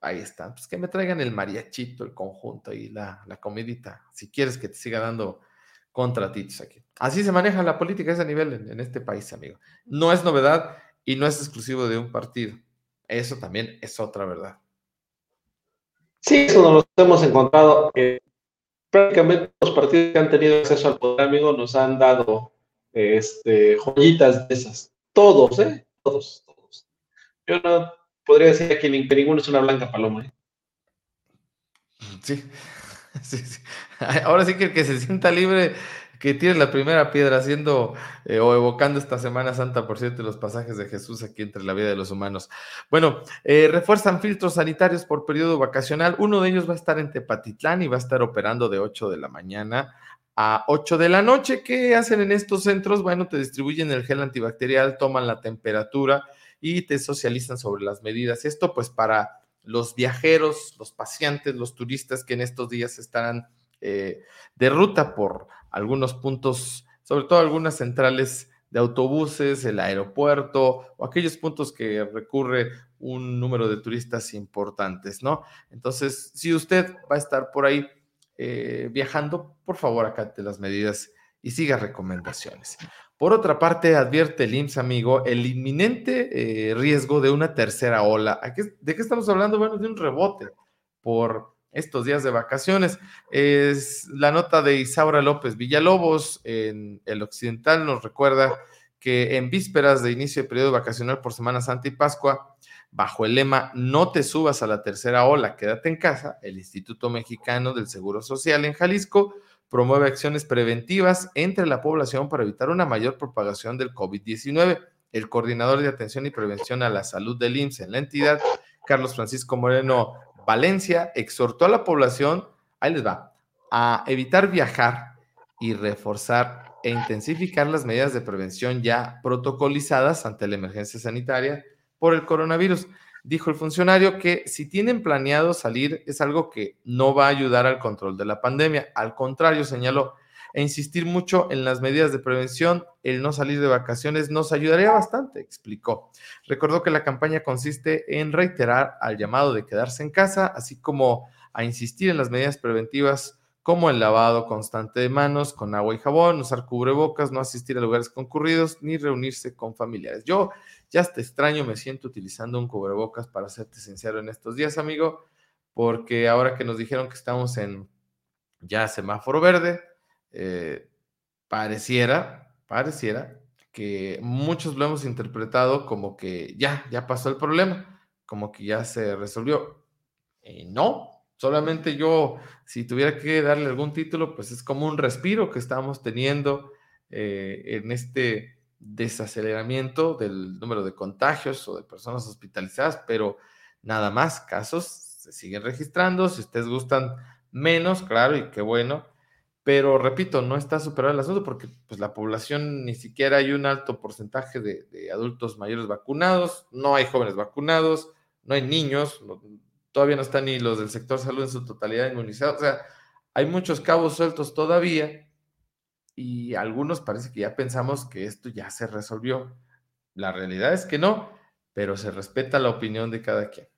Speaker 1: Ahí está. Pues que me traigan el mariachito, el conjunto y la, la comidita. Si quieres que te siga dando contratitos aquí. Así se maneja la política a ese nivel en, este país, amigo. No es novedad y no es exclusivo de un partido. Eso también es otra verdad.
Speaker 2: Sí, eso nos lo hemos encontrado. prácticamente los partidos que han tenido acceso al poder, amigo, nos han dado este, joyitas de esas. Todos, ¿eh? Todos. Yo no podría decir que, ninguno es una blanca paloma. ¿eh?
Speaker 1: Sí. sí, sí. Ahora sí que el que se sienta libre, que tiene la primera piedra haciendo eh, o evocando esta Semana Santa, por cierto, los pasajes de Jesús aquí entre la vida de los humanos. Bueno, eh, refuerzan filtros sanitarios por periodo vacacional. Uno de ellos va a estar en Tepatitlán y va a estar operando de 8 de la mañana a 8 de la noche. ¿Qué hacen en estos centros? Bueno, te distribuyen el gel antibacterial, toman la temperatura y te socializan sobre las medidas. Esto pues para los viajeros, los pacientes, los turistas que en estos días estarán eh, de ruta por algunos puntos, sobre todo algunas centrales de autobuses, el aeropuerto o aquellos puntos que recurre un número de turistas importantes, ¿no? Entonces, si usted va a estar por ahí eh, viajando, por favor, acate las medidas y siga recomendaciones. Por otra parte, advierte el IMSS, amigo, el inminente eh, riesgo de una tercera ola. ¿De qué estamos hablando? Bueno, de un rebote por estos días de vacaciones. Es la nota de Isaura López Villalobos en el Occidental nos recuerda que en vísperas de inicio de periodo vacacional por Semana Santa y Pascua, bajo el lema No te subas a la tercera ola, quédate en casa, el Instituto Mexicano del Seguro Social en Jalisco promueve acciones preventivas entre la población para evitar una mayor propagación del COVID-19. El coordinador de atención y prevención a la salud del IMSS en la entidad, Carlos Francisco Moreno Valencia, exhortó a la población, ahí les va, a evitar viajar y reforzar e intensificar las medidas de prevención ya protocolizadas ante la emergencia sanitaria por el coronavirus. Dijo el funcionario que si tienen planeado salir es algo que no va a ayudar al control de la pandemia. Al contrario, señaló, e insistir mucho en las medidas de prevención, el no salir de vacaciones nos ayudaría bastante, explicó. Recordó que la campaña consiste en reiterar al llamado de quedarse en casa, así como a insistir en las medidas preventivas como el lavado constante de manos con agua y jabón, usar cubrebocas, no asistir a lugares concurridos ni reunirse con familiares. Yo ya hasta extraño me siento utilizando un cubrebocas para serte sincero en estos días, amigo, porque ahora que nos dijeron que estamos en ya semáforo verde, eh, pareciera, pareciera que muchos lo hemos interpretado como que ya, ya pasó el problema, como que ya se resolvió. Eh, no, Solamente yo, si tuviera que darle algún título, pues es como un respiro que estamos teniendo eh, en este desaceleramiento del número de contagios o de personas hospitalizadas, pero nada más, casos se siguen registrando, si ustedes gustan menos, claro, y qué bueno, pero repito, no está superado el asunto porque pues, la población ni siquiera hay un alto porcentaje de, adultos mayores vacunados, no hay jóvenes vacunados, no hay niños, todavía no están ni los del sector salud en su totalidad inmunizados. O sea, hay muchos cabos sueltos todavía y algunos parece que ya pensamos que esto ya se resolvió. La realidad es que no, pero se respeta la opinión de cada quien.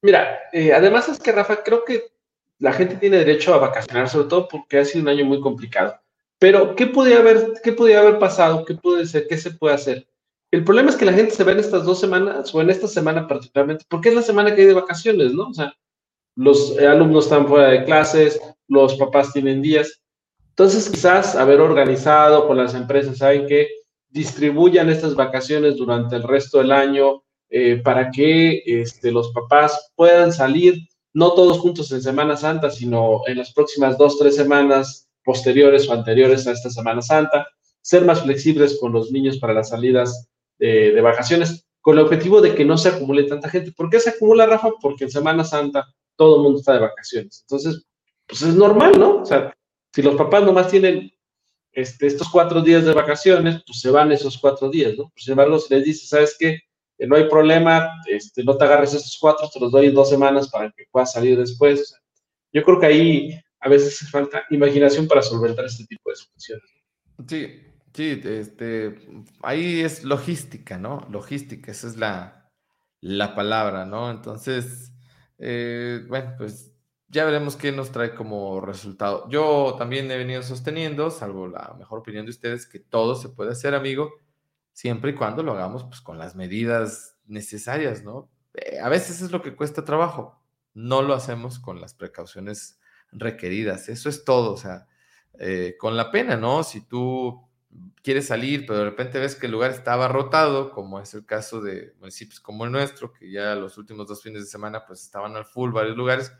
Speaker 2: Mira, eh, además es que Rafa, creo que la gente tiene derecho a vacacionar, sobre todo porque ha sido un año muy complicado. Pero, ¿qué podía haber, qué podía haber pasado? ¿Qué puede ser? ¿Qué se puede hacer? El problema es que la gente se ve en estas dos semanas, o en esta semana particularmente, porque es la semana que hay de vacaciones, ¿no? O sea, los alumnos están fuera de clases, los papás tienen días. Entonces, quizás haber organizado con las empresas, ¿saben que Distribuyan estas vacaciones durante el resto del año eh, para que este, los papás puedan salir, no todos juntos en Semana Santa, sino en las próximas dos, tres semanas posteriores o anteriores a esta Semana Santa, ser más flexibles con los niños para las salidas de, vacaciones con el objetivo de que no se acumule tanta gente. ¿Por qué se acumula, Rafa? Porque en Semana Santa todo el mundo está de vacaciones. Entonces, pues es normal, ¿no? O sea, si los papás nomás tienen este, estos cuatro días de vacaciones, pues se van esos cuatro días, ¿no? Sin embargo, si les dices, ¿sabes qué? Eh, no hay problema, este, no te agarres estos cuatro, te los doy en dos semanas para que puedas salir después. yo creo que ahí a veces falta imaginación para solventar este tipo de situaciones.
Speaker 1: Sí, Sí, este, ahí es logística, ¿no? Logística, esa es la, la palabra, ¿no? Entonces, eh, bueno, pues ya veremos qué nos trae como resultado. Yo también he venido sosteniendo, salvo la mejor opinión de ustedes, que todo se puede hacer, amigo, siempre y cuando lo hagamos pues con las medidas necesarias, ¿no? Eh, a veces es lo que cuesta trabajo, no lo hacemos con las precauciones requeridas, eso es todo, o sea, eh, con la pena, ¿no? Si tú quieres salir, pero de repente ves que el lugar está abarrotado, como es el caso de municipios como el nuestro, que ya los últimos dos fines de semana pues estaban al full varios lugares,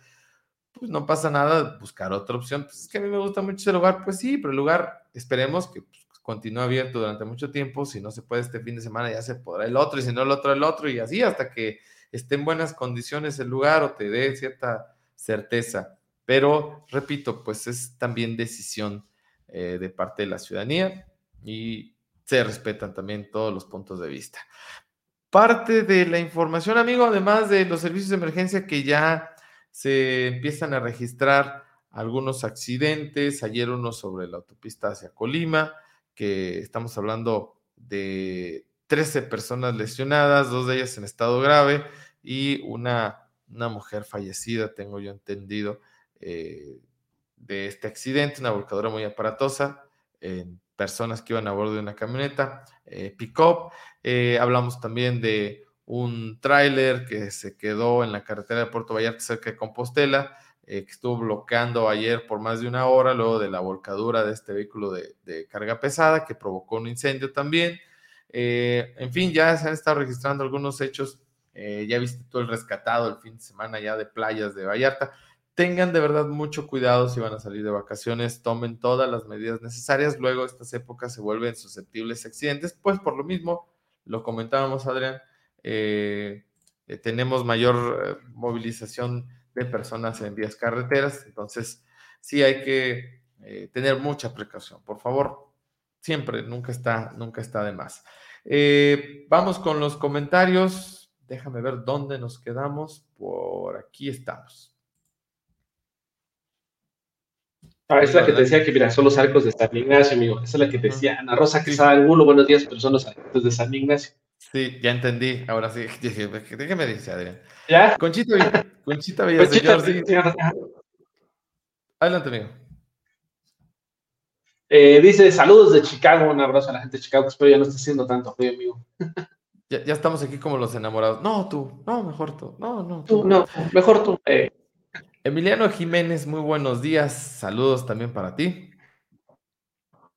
Speaker 1: pues no pasa nada, buscar otra opción. Pues es que a mí me gusta mucho ese lugar, pues sí, pero el lugar esperemos que pues, continúe abierto durante mucho tiempo, si no se puede este fin de semana ya se podrá el otro, y si no el otro el otro, y así hasta que esté en buenas condiciones el lugar o te dé cierta certeza. Pero, repito, pues es también decisión eh, de parte de la ciudadanía y se respetan también todos los puntos de vista. Parte de la información, amigo, además de los servicios de emergencia que ya se empiezan a registrar algunos accidentes, ayer uno sobre la autopista hacia Colima, que estamos hablando de 13 personas lesionadas, dos de ellas en estado grave y una, una mujer fallecida, tengo yo entendido, eh, de este accidente, una volcadura muy aparatosa, personas que iban a bordo de una camioneta, eh, pick-up. Eh, hablamos también de un tráiler que se quedó en la carretera de Puerto Vallarta cerca de Compostela, que estuvo bloqueando ayer por más de una hora, luego de la volcadura de este vehículo de, carga pesada que provocó un incendio también. en fin, ya se han estado registrando algunos hechos. ya viste todo el rescatado el fin de semana ya de playas de Vallarta tengan de verdad mucho cuidado si van a salir de vacaciones, tomen todas las medidas necesarias, luego estas épocas se vuelven susceptibles a accidentes, pues por lo mismo, lo comentábamos Adrián, eh, eh, tenemos mayor eh, movilización de personas en vías carreteras, entonces sí hay que tener mucha precaución, por favor, siempre, nunca está, nunca está de más. vamos con los comentarios, déjame ver dónde nos quedamos, por aquí estamos.
Speaker 2: Ah, esa es la que te decía que, mira, son los arcos de San Ignacio, amigo. Esa es la que te decía Ana Rosa que estaba en Gulo. Buenos días, pero son los arcos de San Ignacio.
Speaker 1: Sí, ya entendí. Ahora sí. Dije, ¿qué me dice Adrián?
Speaker 2: ¿Ya?
Speaker 1: Conchita, Conchita Villaseñor, sí. Adelante, amigo.
Speaker 2: Eh, dice, saludos de Chicago. Un abrazo a la gente de Chicago. Espero ya no esté haciendo tanto frío, amigo.
Speaker 1: Ya, ya, estamos aquí como los enamorados. No, tú. No, mejor tú. No, no.
Speaker 2: Tú, no. Mejor tú. Eh.
Speaker 1: Emiliano Jiménez, muy buenos días. Saludos también para ti.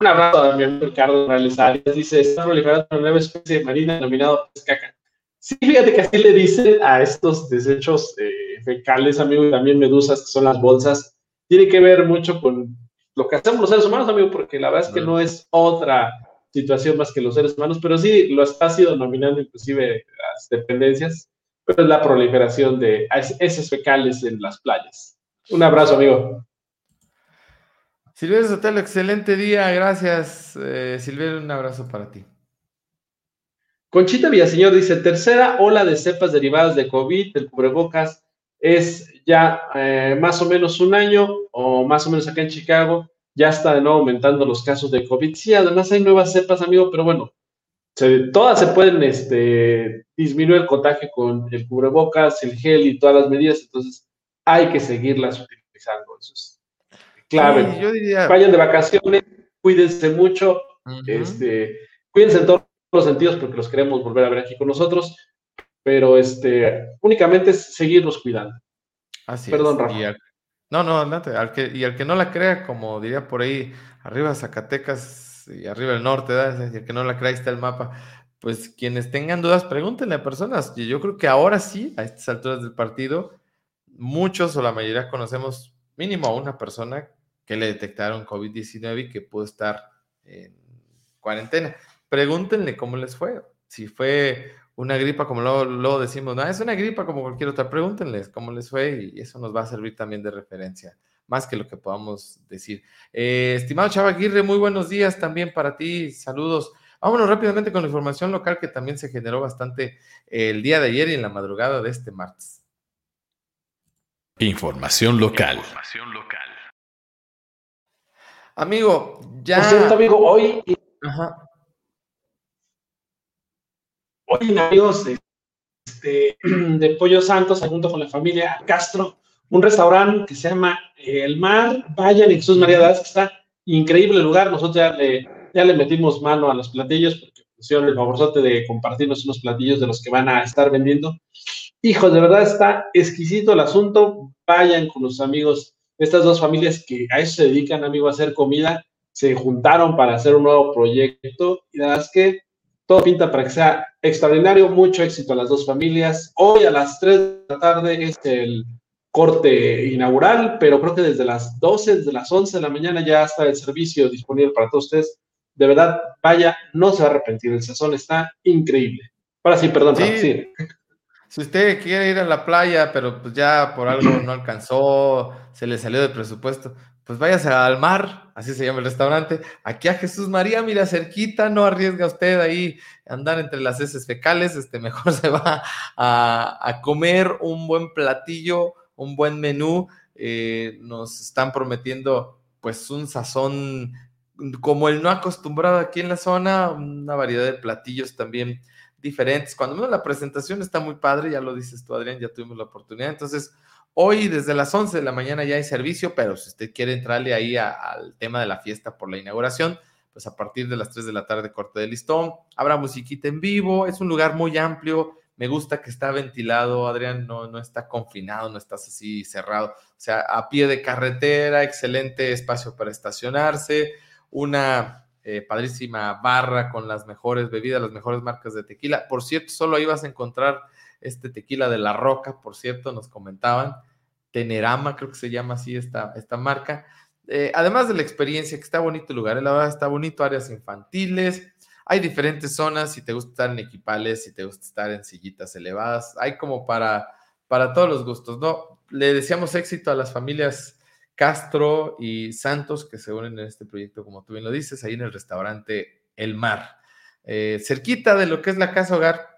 Speaker 2: Un abrazo a Ricardo Morales Arias. Dice, está proliferando una nueva especie marina denominado pescaca. Sí, fíjate que así le dicen a estos desechos eh, fecales, amigo, y también medusas, que son las bolsas. Tiene que ver mucho con lo que hacemos los seres humanos, amigo, porque la verdad es que no es otra situación más que los seres humanos, pero sí lo está sido denominando inclusive las dependencias pero es la proliferación de heces fecales en las playas. Un abrazo, amigo.
Speaker 1: Silverio Sotelo, excelente día, gracias. Eh, un abrazo para ti.
Speaker 2: Conchita Villaseñor dice, tercera ola de cepas derivadas de COVID, el cubrebocas es ya eh, más o menos un año, o más o menos acá en Chicago, ya está de nuevo aumentando los casos de COVID. Sí, además hay nuevas cepas, amigo, pero bueno, todas se pueden este, disminuir el contagio con el cubrebocas, el gel y todas las medidas, entonces hay que seguirlas utilizando. Eso es clave. yo diría... Vayan de vacaciones, cuídense mucho, este, cuídense en todos los sentidos porque los queremos volver a ver aquí con nosotros, pero este, únicamente es seguirnos cuidando.
Speaker 1: Así Perdón, Rafa. no, no, adelante. Al que, y al que no la crea, como diría por ahí, arriba Zacatecas, y arriba el norte, ¿verdad? que no la crea, está el mapa. Pues quienes tengan dudas, pregúntenle a personas. Yo creo que ahora sí, a estas alturas del partido, muchos o la mayoría conocemos mínimo a una persona que le detectaron COVID-19 y que pudo estar en cuarentena. Pregúntenle cómo les fue. Si fue una gripa, como luego, decimos, no, es una gripa como cualquier otra, pregúntenles cómo les fue y eso nos va a servir también de referencia más que lo que podamos decir. Eh, estimado Chava Aguirre, muy buenos días también para ti, saludos. Vámonos rápidamente con la información local que también se generó bastante el día de ayer y en la madrugada de este martes.
Speaker 3: Información local. Información local.
Speaker 1: Amigo, ya.
Speaker 2: Por cierto, amigo, hoy. Ajá. Hoy, amigos de, este, de Pollo Santos, junto con la familia Castro, un restaurante que se llama El Mar. Vayan, Jesús María das, que está increíble el lugar. Nosotros ya le, ya le metimos mano a los platillos porque pusieron el favorzote de compartirnos unos platillos de los que van a estar vendiendo. Hijos, de verdad está exquisito el asunto. Vayan con los amigos estas dos familias que a eso se dedican, amigo, a hacer comida. Se juntaron para hacer un nuevo proyecto y la verdad es que todo pinta para que sea extraordinario. Mucho éxito a las dos familias. Hoy a las 3 de la tarde es el corte inaugural, pero creo que desde las 12, desde las 11 de la mañana ya está el servicio disponible para todos ustedes. De verdad, vaya, no se va a arrepentir, el sazón está increíble. Ahora sí, perdón. Sí.
Speaker 1: Si usted quiere ir a la playa, pero pues ya por algo no alcanzó, se le salió de presupuesto, pues váyase al mar, así se llama el restaurante, aquí a Jesús María, mira, cerquita, no arriesga usted ahí andar entre las heces fecales, este, mejor se va a, a comer un buen platillo un buen menú. Eh, nos están prometiendo pues un sazón como el no acostumbrado aquí en la zona, una variedad de platillos también diferentes. Cuando menos la presentación está muy padre, ya lo dices tú, Adrián, ya tuvimos la oportunidad. Entonces, hoy desde las 11 de la mañana ya hay servicio, pero si usted quiere entrarle ahí al tema de la fiesta por la inauguración, pues a partir de las 3 de la tarde, corte de listón, habrá musiquita en vivo, es un lugar muy amplio, me gusta que está ventilado, Adrián, no, no está confinado, no estás así cerrado, o sea, a pie de carretera, excelente espacio para estacionarse, una eh, padrísima barra con las mejores bebidas, las mejores marcas de tequila. Por cierto, solo ahí vas a encontrar este tequila de la roca, por cierto, nos comentaban, Tenerama, creo que se llama así esta, esta marca. Eh, además de la experiencia, que está bonito el lugar, eh, la verdad está bonito, áreas infantiles, hay diferentes zonas, si te gusta estar en equipales, si te gusta estar en sillitas elevadas, hay como para, para todos los gustos, ¿no? Le deseamos éxito a las familias Castro y Santos que se unen en este proyecto, como tú bien lo dices, ahí en el restaurante El Mar. Eh, cerquita de lo que es la casa hogar,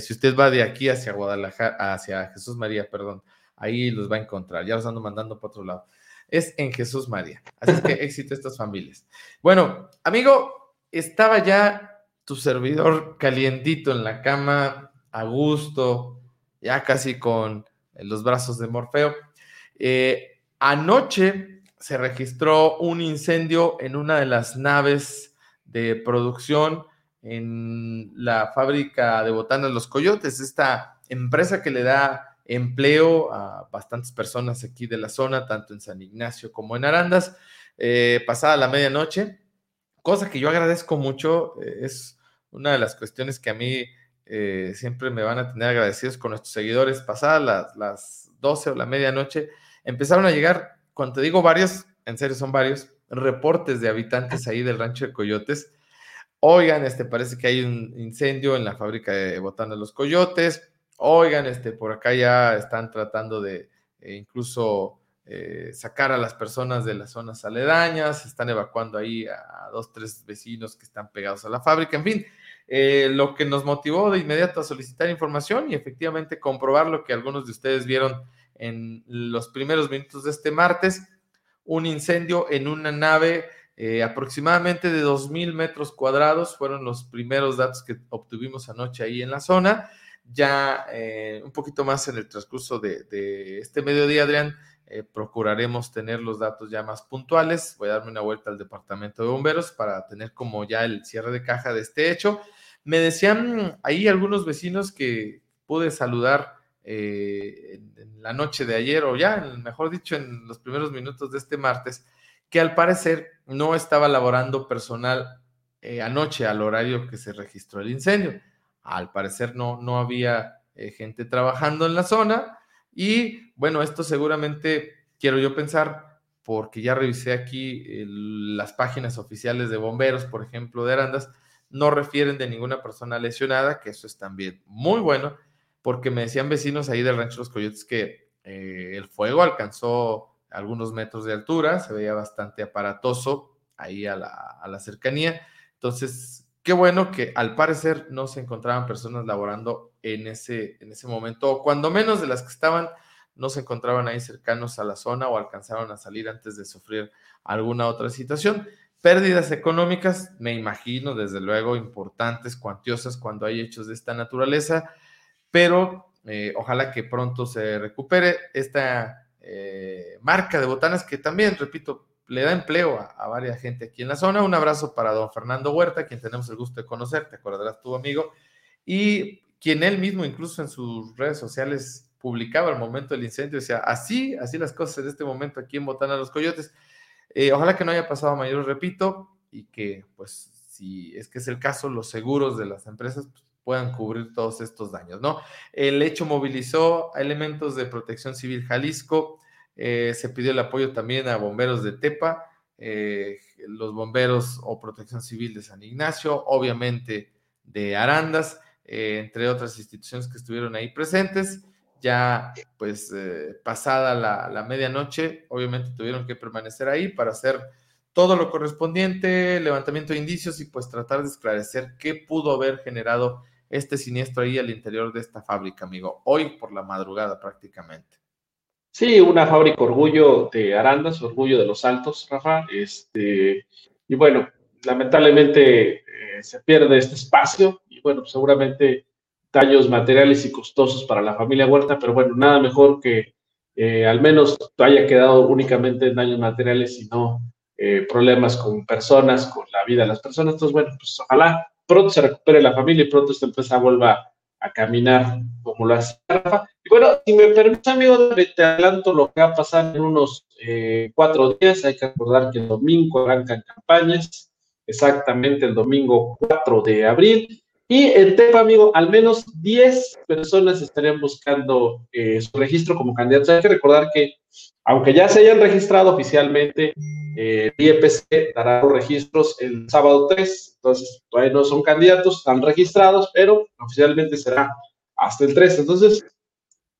Speaker 1: si usted va de aquí hacia Guadalajara, hacia Jesús María, perdón, ahí los va a encontrar, ya los ando mandando para otro lado es en Jesús María. Así es que éxito a estas familias. Bueno, amigo, estaba ya tu servidor calientito en la cama, a gusto, ya casi con los brazos de Morfeo. Eh, anoche se registró un incendio en una de las naves de producción en la fábrica de botanas Los Coyotes, esta empresa que le da empleo a bastantes personas aquí de la zona, tanto en San Ignacio como en Arandas, eh, pasada la medianoche, cosa que yo agradezco mucho, eh, es una de las cuestiones que a mí eh, siempre me van a tener agradecidos con nuestros seguidores, pasadas las, las 12 o la medianoche, empezaron a llegar, cuando te digo varios, en serio son varios, reportes de habitantes ahí del rancho de Coyotes. Oigan, este parece que hay un incendio en la fábrica de botanas Los Coyotes. Oigan, este, por acá ya están tratando de eh, incluso eh, sacar a las personas de las zonas aledañas, están evacuando ahí a, dos, tres vecinos que están pegados a la fábrica, en fin, eh, lo que nos motivó de inmediato a solicitar información y efectivamente comprobar lo que algunos de ustedes vieron en los primeros minutos de este martes, un incendio en una nave aproximadamente de 2.000 metros cuadrados, fueron los primeros datos que obtuvimos anoche ahí en la zona. Ya eh, un poquito más en el transcurso de, este mediodía, Adrián, eh, procuraremos tener los datos ya más puntuales. Voy a darme una vuelta al departamento de bomberos para tener como ya el cierre de caja de este hecho. Me decían ahí algunos vecinos que pude saludar eh, en, la noche de ayer, o ya, mejor dicho, en los primeros minutos de este martes, que al parecer no estaba laborando personal anoche al horario que se registró el incendio. Al parecer no, no había eh, gente trabajando en la zona y bueno, esto seguramente quiero yo pensar porque ya revisé aquí las páginas oficiales de bomberos, por ejemplo, de Arandas, no refieren de ninguna persona lesionada, que eso es también muy bueno, porque me decían vecinos ahí del Rancho Los Coyotes que eh, el fuego alcanzó algunos metros de altura, se veía bastante aparatoso ahí a la, a la cercanía. Entonces, Qué bueno que al parecer no se encontraban personas laborando en ese, en ese momento, o cuando menos de las que estaban, no se encontraban ahí cercanos a la zona o alcanzaron a salir antes de sufrir alguna otra situación. Pérdidas económicas, me imagino, desde luego, importantes, cuantiosas cuando hay hechos de esta naturaleza, pero eh, ojalá que pronto se recupere esta eh, marca de botanas que también, repito, le da empleo a, varias gente aquí en la zona. Un abrazo para don Fernando Huerta, quien tenemos el gusto de conocer, te acordarás tu amigo, y quien él mismo incluso en sus redes sociales publicaba al momento del incendio, decía, así, así las cosas en este momento aquí en Botana Los Coyotes. Eh, ojalá que no haya pasado mayor, repito, y que pues si es que es el caso, los seguros de las empresas pues, puedan cubrir todos estos daños, ¿no? El hecho movilizó a elementos de protección civil Jalisco, eh, se pidió el apoyo también a bomberos de Tepa, eh, los bomberos o protección civil de San Ignacio, obviamente de Arandas, eh, entre otras instituciones que estuvieron ahí presentes. Ya pues pasada la, la medianoche, obviamente tuvieron que permanecer ahí para hacer todo lo correspondiente, levantamiento de indicios y pues tratar de esclarecer qué pudo haber generado este siniestro ahí al interior de esta fábrica, amigo, hoy por la madrugada prácticamente.
Speaker 2: Sí, una fábrica orgullo de Arandas, orgullo de los Altos, Rafa. Este, Y bueno, lamentablemente eh, se pierde este espacio y bueno, seguramente daños materiales y costosos para la familia Huerta, pero bueno, nada mejor que eh, al menos haya quedado únicamente en daños materiales y no eh, problemas con personas, con la vida de las personas. Entonces, bueno, pues ojalá pronto se recupere la familia y pronto esta empresa vuelva a caminar como lo hace Rafa. Y bueno, si me permite, amigo, te adelanto lo que va a pasar en unos eh, cuatro días. Hay que recordar que el domingo arrancan campañas, exactamente el domingo 4 de abril. Y en Tepa, amigo, al menos 10 personas estarían buscando eh, su registro como candidatos. Hay que recordar que, aunque ya se hayan registrado oficialmente, eh, IEPC dará los registros el sábado 3, entonces todavía no son candidatos, están registrados, pero oficialmente será hasta el 3. Entonces,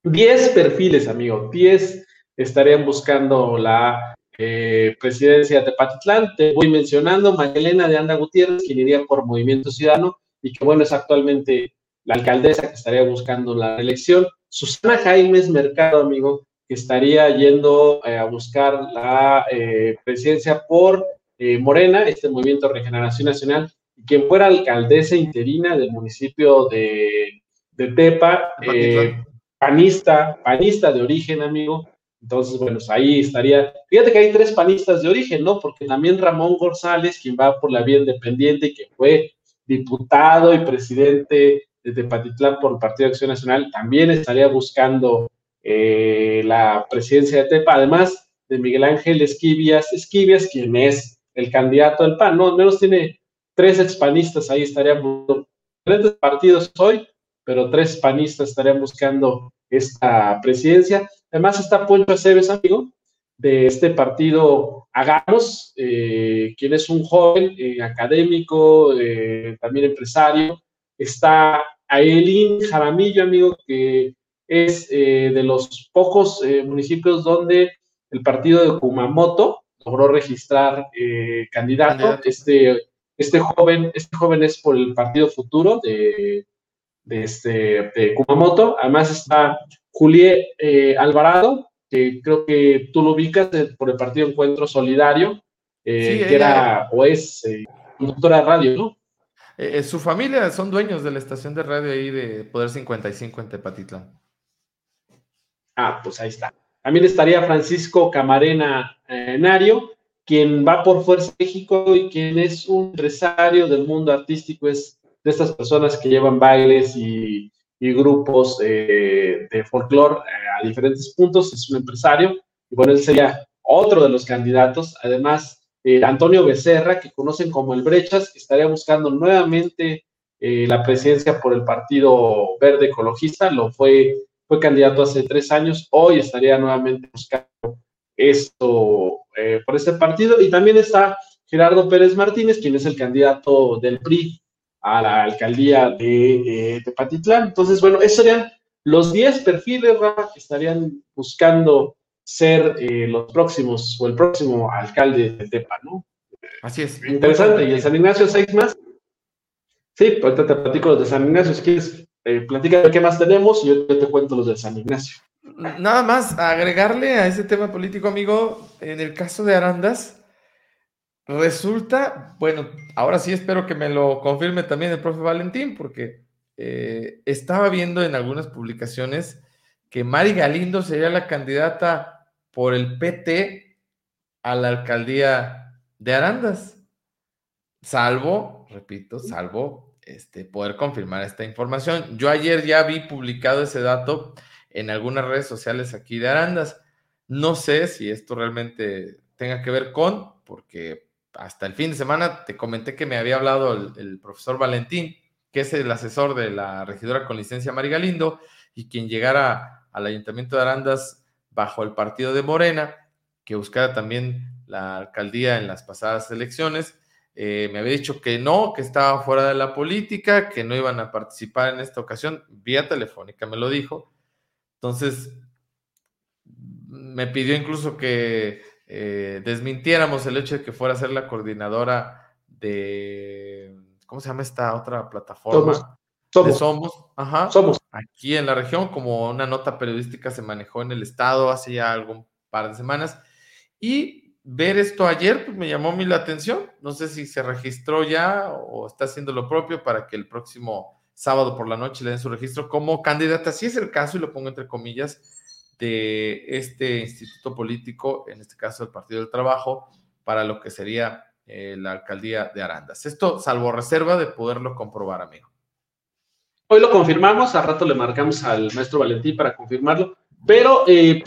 Speaker 2: 10 perfiles, amigo, 10 estarían buscando la eh, presidencia de Patitlán. Te voy mencionando Magdalena de Anda Gutiérrez, quien iría por Movimiento Ciudadano y que, bueno, es actualmente la alcaldesa que estaría buscando la elección. Susana Jaimes Mercado, amigo, estaría yendo eh, a buscar la eh, presidencia por eh, Morena, este Movimiento de Regeneración Nacional, y quien fuera alcaldesa interina del municipio de, de Tepa, panista, panista de origen, amigo. Entonces, bueno, pues ahí estaría. Fíjate que hay tres panistas de origen, ¿no? Porque también Ramón González, quien va por la vía independiente, que fue diputado y presidente de Tepatitlán por el Partido de Acción Nacional, también estaría buscando eh, la presidencia de Tepa, además de Miguel Ángel Esquivias, Esquivias, quien es el candidato del PAN, ¿no? Al menos tiene tres expanistas ahí, estarían diferentes partidos hoy, pero tres panistas estarían buscando esta presidencia. Además está Poncho Aceves, amigo, de este partido Hagamos, eh, quien es un joven eh, académico, también empresario. Está Aelín Jaramillo, amigo, que es eh, de los pocos eh, municipios donde el partido de Kumamoto logró registrar eh, candidato. Este, este, joven, este joven es por el Partido Futuro de, de, este, de Kumamoto. Además está Julié Alvarado, que creo que tú lo ubicas por el Partido Encuentro Solidario, que era o es conductora de radio, ¿no?
Speaker 1: su familia son dueños de la estación de radio ahí de Poder 55 en Tepatitlán.
Speaker 2: Ah, pues ahí está. También estaría Francisco Camarena eh, Nario, quien va por Fuerza México y quien es un empresario del mundo artístico, es de estas personas que llevan bailes y, grupos eh, de folclore eh, a diferentes puntos, es un empresario, y bueno, él sería otro de los candidatos. Además, Antonio Becerra, que conocen como el Brechas, estaría buscando nuevamente la presidencia por el Partido Verde Ecologista, lo fue fue candidato hace tres años, hoy estaría nuevamente buscando esto eh, por este partido. Y también está Gerardo Pérez Martínez, quien es el candidato del PRI a la alcaldía de, Tepatitlán. Entonces, bueno, esos serían los 10 perfiles, que estarían buscando ser eh, los próximos o el próximo alcalde de Tepa, ¿no?
Speaker 1: Así es.
Speaker 2: Interesante. ¿Y en San Ignacio seis más? Sí, ahorita te platico los de San Ignacio, si quieres eh, qué más tenemos y yo te cuento los de San Ignacio.
Speaker 1: Nada más agregarle a ese tema político, amigo, en el caso de Arandas, resulta, bueno, ahora sí espero que me lo confirme también el profe Valentín, porque eh, estaba viendo en algunas publicaciones que Mari Galindo sería la candidata por el PT a la alcaldía de Arandas, salvo, repito, salvo este, poder confirmar esta información. Yo ayer ya vi publicado ese dato en algunas redes sociales aquí de Arandas. No sé si esto realmente tenga que ver con, porque hasta el fin de semana te comenté que me había hablado el, profesor Valentín, que es el asesor de la regidora con licencia Marigalindo, y quien llegara al ayuntamiento de Arandas bajo el partido de Morena, que buscara también la alcaldía en las pasadas elecciones eh, me había dicho que no, que estaba fuera de la política, que no iban a participar en esta ocasión, vía telefónica me lo dijo. Entonces, me pidió incluso que eh, desmintiéramos el hecho de que fuera a ser la coordinadora de, ¿cómo se llama esta otra plataforma?
Speaker 2: Somos.
Speaker 1: Somos. Ajá.
Speaker 2: Somos.
Speaker 1: Aquí en la región, como una nota periodística se manejó en el estado hace ya algún par de semanas. Y ver esto ayer pues, me llamó muy la atención. No sé si se registró ya o está haciendo lo propio para que el próximo sábado por la noche le den su registro como candidata. Si es el caso, y lo pongo entre comillas, de este instituto político, en este caso el Partido del Trabajo, para lo que sería eh, la alcaldía de Arandas. Esto salvo reserva de poderlo comprobar, amigo.
Speaker 2: Hoy lo confirmamos, a rato le marcamos al maestro Valentín para confirmarlo, pero eh,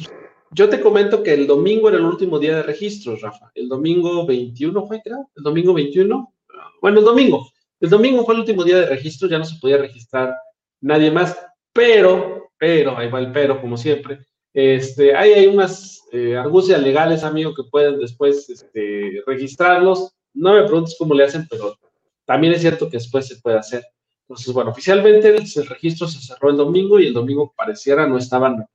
Speaker 2: yo te comento que el domingo era el último día de registros, Rafa. El domingo 21 fue, creo. El domingo 21. Bueno, el domingo. El domingo fue el último día de registros, ya no se podía registrar nadie más, pero, pero, ahí va el pero, como siempre. Este, hay, hay unas eh, argucias legales, amigo, que pueden después este, registrarlos. No me preguntes cómo le hacen, pero también es cierto que después se puede hacer. Entonces, bueno, oficialmente el registro se cerró el domingo y el domingo pareciera no estaban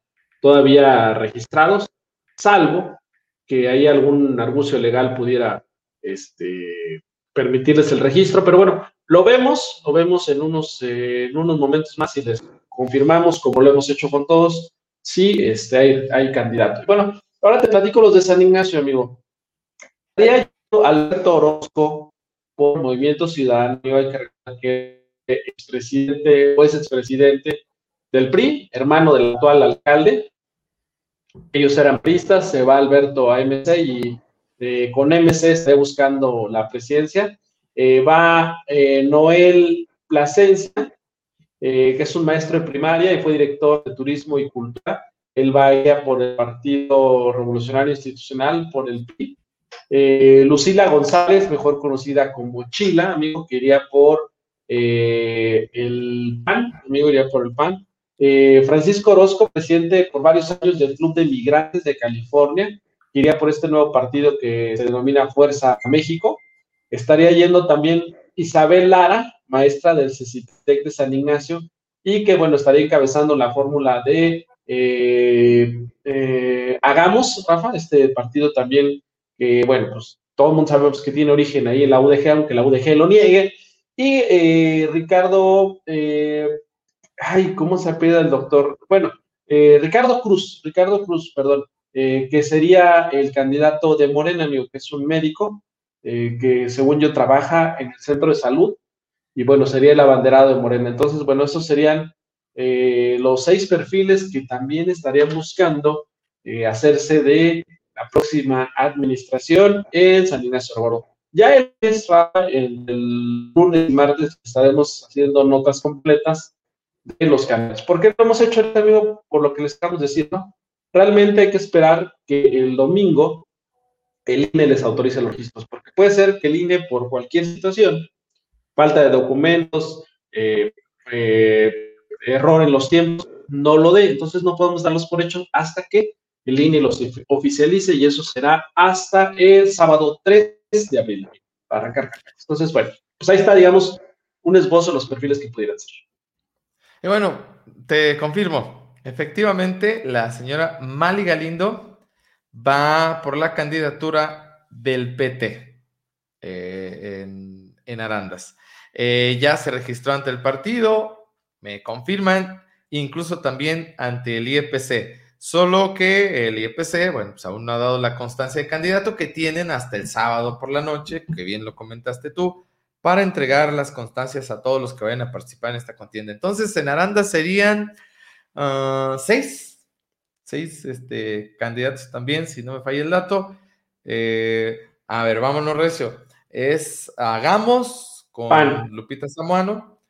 Speaker 2: todavía registrados, salvo que hay algún argucio legal pudiera este, permitirles el registro, pero bueno, lo vemos, lo vemos en unos, eh, en unos momentos más y les confirmamos, como lo hemos hecho con todos, si este, hay, hay candidato. Bueno, ahora te platico los de San Ignacio, amigo. Alberto Orozco por Movimiento Ciudadano, hay que recordar que expresidente o es expresidente del PRI, hermano del actual alcalde, ellos eran pristas, se va Alberto a MC y eh, con MC está buscando la presidencia. Eh, va eh, Noel Plasencia, que es un maestro de primaria y fue director de turismo y cultura. Él va a por el Partido Revolucionario Institucional, por el PRI. Lucila González, mejor conocida como Chila, amigo que iría por el PAN, amigo iría por el PAN. Eh, Francisco Orozco, presidente por varios años del Club de Migrantes de California, iría por este nuevo partido que se denomina Fuerza México. Estaría yendo también Isabel Lara, maestra del CECITEC de San Ignacio, y que, bueno, estaría encabezando la fórmula de eh, eh, Hagamos, Rafa, este partido también, que, bueno, pues todo el mundo sabemos que tiene origen ahí en la UDG, aunque la UDG lo niegue. Y Ricardo ay, ¿cómo se apela el doctor? Bueno, eh, Ricardo Cruz, Ricardo Cruz, perdón, eh, que sería el candidato de Morena, amigo, que es un médico eh, que según yo trabaja en el centro de salud y bueno, sería el abanderado de Morena. Entonces, bueno, esos serían los seis perfiles que también estarían buscando hacerse de la próxima administración en San Ignacio Arboro. Ya el, el lunes y martes estaremos haciendo notas completas de los cambios. ¿Por qué lo hemos hecho, amigo? Por lo que les estamos diciendo. Realmente hay que esperar que el domingo el INE les autorice los registros, porque puede ser que el INE, por cualquier situación, falta de documentos, eh, eh, error en los tiempos, no lo dé. Entonces no podemos darlos por hecho hasta que el INE los oficialice y eso será hasta el sábado 3 de abril para arrancar Entonces, bueno, pues ahí está, digamos, un esbozo de los perfiles que pudieran ser.
Speaker 1: Y bueno, te confirmo, efectivamente, la señora Mali Galindo va por la candidatura del PT eh, en, Arandas. Eh, ya se registró ante el partido, me confirman, incluso también ante el IEPC. Solo que el IEPC, bueno, pues aún no ha dado la constancia de candidato que tienen hasta el sábado por la noche, que bien lo comentaste tú, para entregar las constancias a todos los que vayan a participar en esta contienda. Entonces, en Aranda serían ah, seis, seis este, candidatos también, si no me falla el dato. Eh, a ver, vámonos, Recio. Es Hagamos con Lupita Samuano.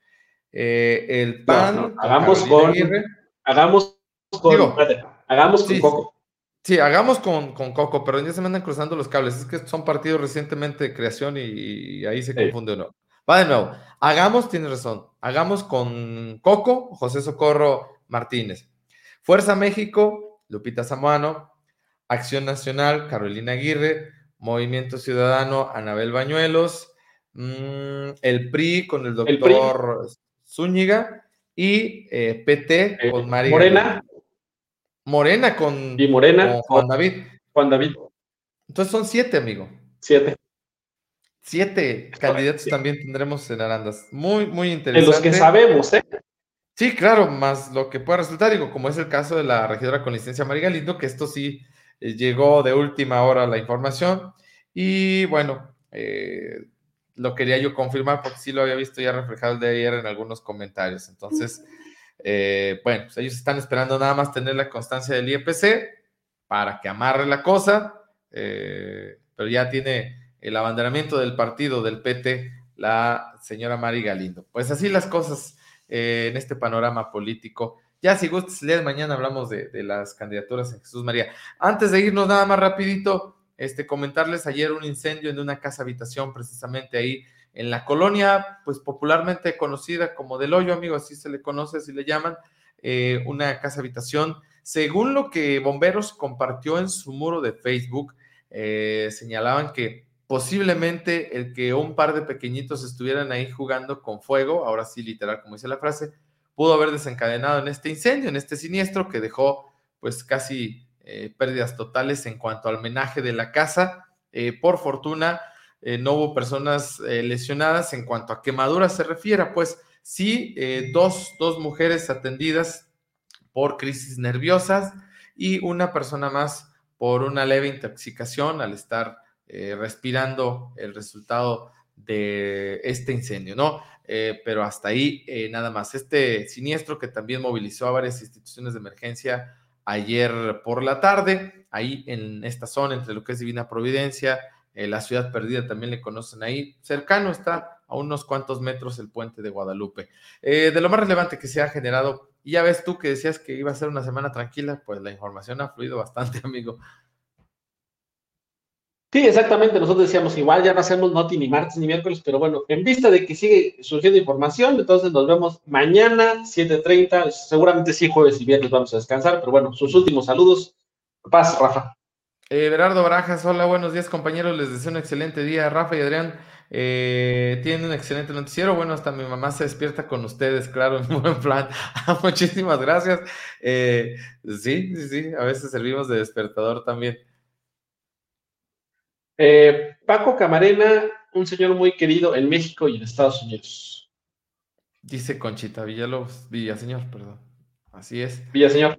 Speaker 1: Eh, el PAN.
Speaker 2: hagamos, con, hagamos con. hagamos con Coco.
Speaker 1: Sí, hagamos con, Coco, pero ya se me andan cruzando los cables. Es que son partidos recientemente de creación y, ahí se confunde uno. Va de nuevo. Hagamos, tienes razón. Hagamos con Coco, José Socorro Martínez. Fuerza México, Lupita Samuano. Acción Nacional, Carolina Aguirre. Movimiento Ciudadano, Anabel Bañuelos. Mm, el PRI con el doctor Zúñiga. Y eh, PT con María.
Speaker 2: Morena.
Speaker 1: Morena con,
Speaker 2: y Morena,
Speaker 1: Juan David.
Speaker 2: Juan David.
Speaker 1: Entonces son siete, amigo.
Speaker 2: Siete.
Speaker 1: Siete candidatos también tendremos en Arandas. Muy, muy interesante.
Speaker 2: En los que sabemos, ¿eh?
Speaker 1: Sí, claro, más lo que pueda resultar, digo, como es el caso de la regidora con licencia María Galindo, que esto sí eh, llegó de última hora la información y bueno, lo quería yo confirmar porque sí lo había visto ya reflejado el de ayer en algunos comentarios. Entonces, bueno, pues ellos están esperando nada más tener la constancia del IEPC para que amarre la cosa, pero ya tiene el abanderamiento del partido del PT la señora Mari Galindo. Pues así las cosas en este panorama político. Ya si gustas leer, mañana hablamos de, las candidaturas en Jesús María. Antes de irnos nada más rapidito, este, comentarles ayer un incendio en una casa habitación precisamente ahí en la colonia, pues popularmente conocida como del hoyo, amigo, así se le conoce, así le llaman, eh, una casa habitación. Según lo que Bomberos compartió en su muro de Facebook, eh, señalaban que posiblemente el que un par de pequeñitos estuvieran ahí jugando con fuego, ahora sí literal como dice la frase, pudo haber desencadenado en este incendio, en este siniestro que dejó pues casi eh, pérdidas totales en cuanto al menaje de la casa. Eh, por fortuna, eh, no hubo personas lesionadas en cuanto a quemaduras se refiere, pues sí, dos, dos mujeres atendidas por crisis nerviosas y una persona más por una leve intoxicación al estar respirando el resultado de este incendio, ¿no? Eh, pero hasta ahí eh, nada más. Este siniestro que también movilizó a varias instituciones de emergencia ayer por la tarde, ahí en esta zona entre lo que es Divina Providencia, eh, la ciudad perdida también le conocen ahí, cercano está a unos cuantos metros el puente de Guadalupe. de lo más relevante que se ha generado, y ya ves tú que decías que iba a ser una semana tranquila, pues la información ha fluido bastante, amigo.
Speaker 2: Sí, exactamente. Nosotros decíamos igual, ya no hacemos noti ni martes ni miércoles, pero bueno, en vista de que sigue surgiendo información, entonces nos vemos mañana, 7.30, seguramente sí, jueves y viernes vamos a descansar, pero bueno, sus últimos saludos. Paz, Rafa.
Speaker 1: Eh, Berardo Barajas, hola, buenos días compañeros, les deseo un excelente día. Rafa y Adrián eh, tienen un excelente noticiero. Bueno, hasta mi mamá se despierta con ustedes, claro, en buen plan. Muchísimas gracias. Eh, sí, sí, sí, a veces servimos de despertador también.
Speaker 2: Eh, Paco Camarena, un señor muy querido en México y en Estados Unidos.
Speaker 1: Dice Conchita Villalobos, Villaseñor, perdón. Así es.
Speaker 2: Villaseñor.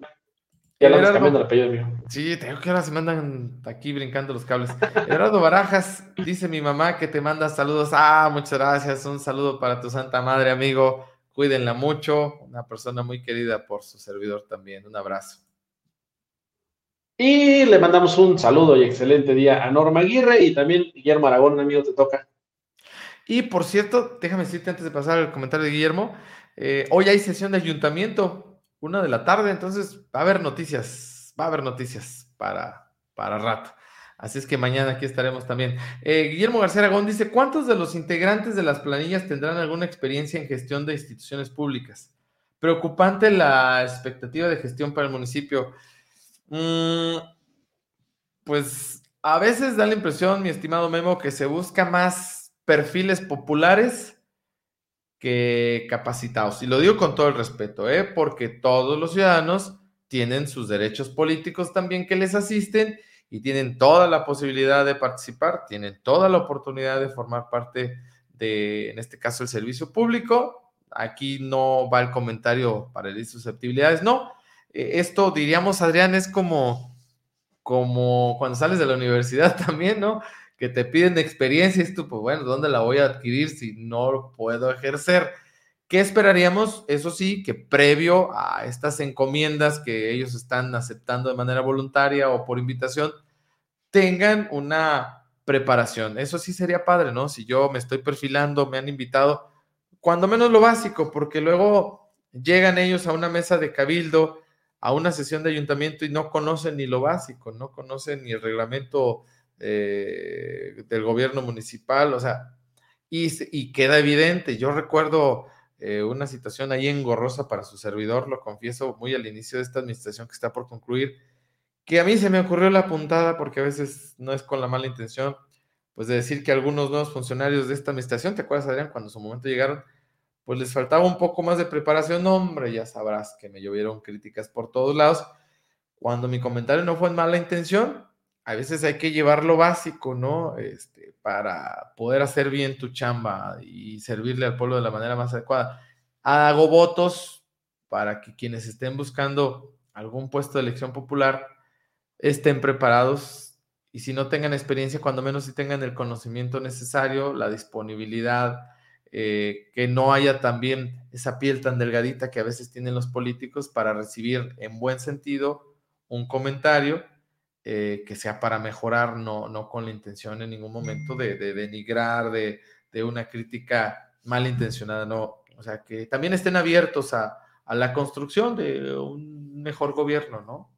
Speaker 2: Ya lo cambiando el apellido mío.
Speaker 1: Sí, tengo que ahora se mandan aquí brincando los cables. Eduardo Barajas, dice mi mamá que te manda saludos. Ah, muchas gracias. Un saludo para tu santa madre, amigo. Cuídenla mucho. Una persona muy querida por su servidor también. Un abrazo.
Speaker 2: Y le mandamos un saludo y excelente día a Norma Aguirre y también Guillermo Aragón, amigo, te toca.
Speaker 1: Y por cierto, déjame decirte antes de pasar al comentario de Guillermo, eh, hoy hay sesión de ayuntamiento, una de la tarde, entonces va a haber noticias, va a haber noticias para, para rato. Así es que mañana aquí estaremos también. Eh, Guillermo García Aragón dice, ¿cuántos de los integrantes de las planillas tendrán alguna experiencia en gestión de instituciones públicas? Preocupante la expectativa de gestión para el municipio. Mm, pues a veces da la impresión, mi estimado Memo, que se busca más perfiles populares que capacitados. Y lo digo con todo el respeto, ¿eh? porque todos los ciudadanos tienen sus derechos políticos también que les asisten y tienen toda la posibilidad de participar, tienen toda la oportunidad de formar parte de, en este caso, el servicio público. Aquí no va el comentario para el susceptibilidades, no, eh, esto, diríamos, Adrián, es como, como cuando sales de la universidad también, ¿no? Que te piden experiencia y tú, pues bueno, ¿dónde la voy a adquirir si no puedo ejercer? ¿Qué esperaríamos? Eso sí, que previo a estas encomiendas que ellos están aceptando de manera voluntaria o por invitación, tengan una preparación. Eso sí sería padre, ¿no? Si yo me estoy perfilando, me han invitado, cuando menos lo básico, porque luego llegan ellos a una mesa de cabildo a una sesión de ayuntamiento y no conocen ni lo básico, no conocen ni el reglamento eh, del gobierno municipal, o sea, y, queda evidente. Yo recuerdo eh, una situación ahí engorrosa para su servidor, lo confieso, muy al inicio de esta administración que está por concluir, que a mí se me ocurrió la puntada, porque a veces no es con la mala intención, pues de decir que algunos nuevos funcionarios de esta administración, ¿te acuerdas, Adrián, cuando en su momento llegaron? pues les faltaba un poco más de preparación. hombre, ya sabrás que me llovieron críticas por todos lados. Cuando mi comentario no fue en mala intención, a veces hay que llevar lo básico, ¿no? Este, para poder hacer bien tu chamba y servirle al pueblo de la manera más adecuada. Hago votos para que quienes estén buscando algún puesto de elección popular, estén preparados y si no tengan experiencia, cuando menos si tengan el conocimiento necesario, la disponibilidad, eh, que no haya también esa piel tan delgadita que a veces tienen los políticos para recibir en buen sentido un comentario eh, que sea para mejorar, no, no con la intención en ningún momento de, denigrar, de, de, una crítica malintencionada, no. O sea, que también estén abiertos a, a la construcción de un mejor gobierno, ¿no?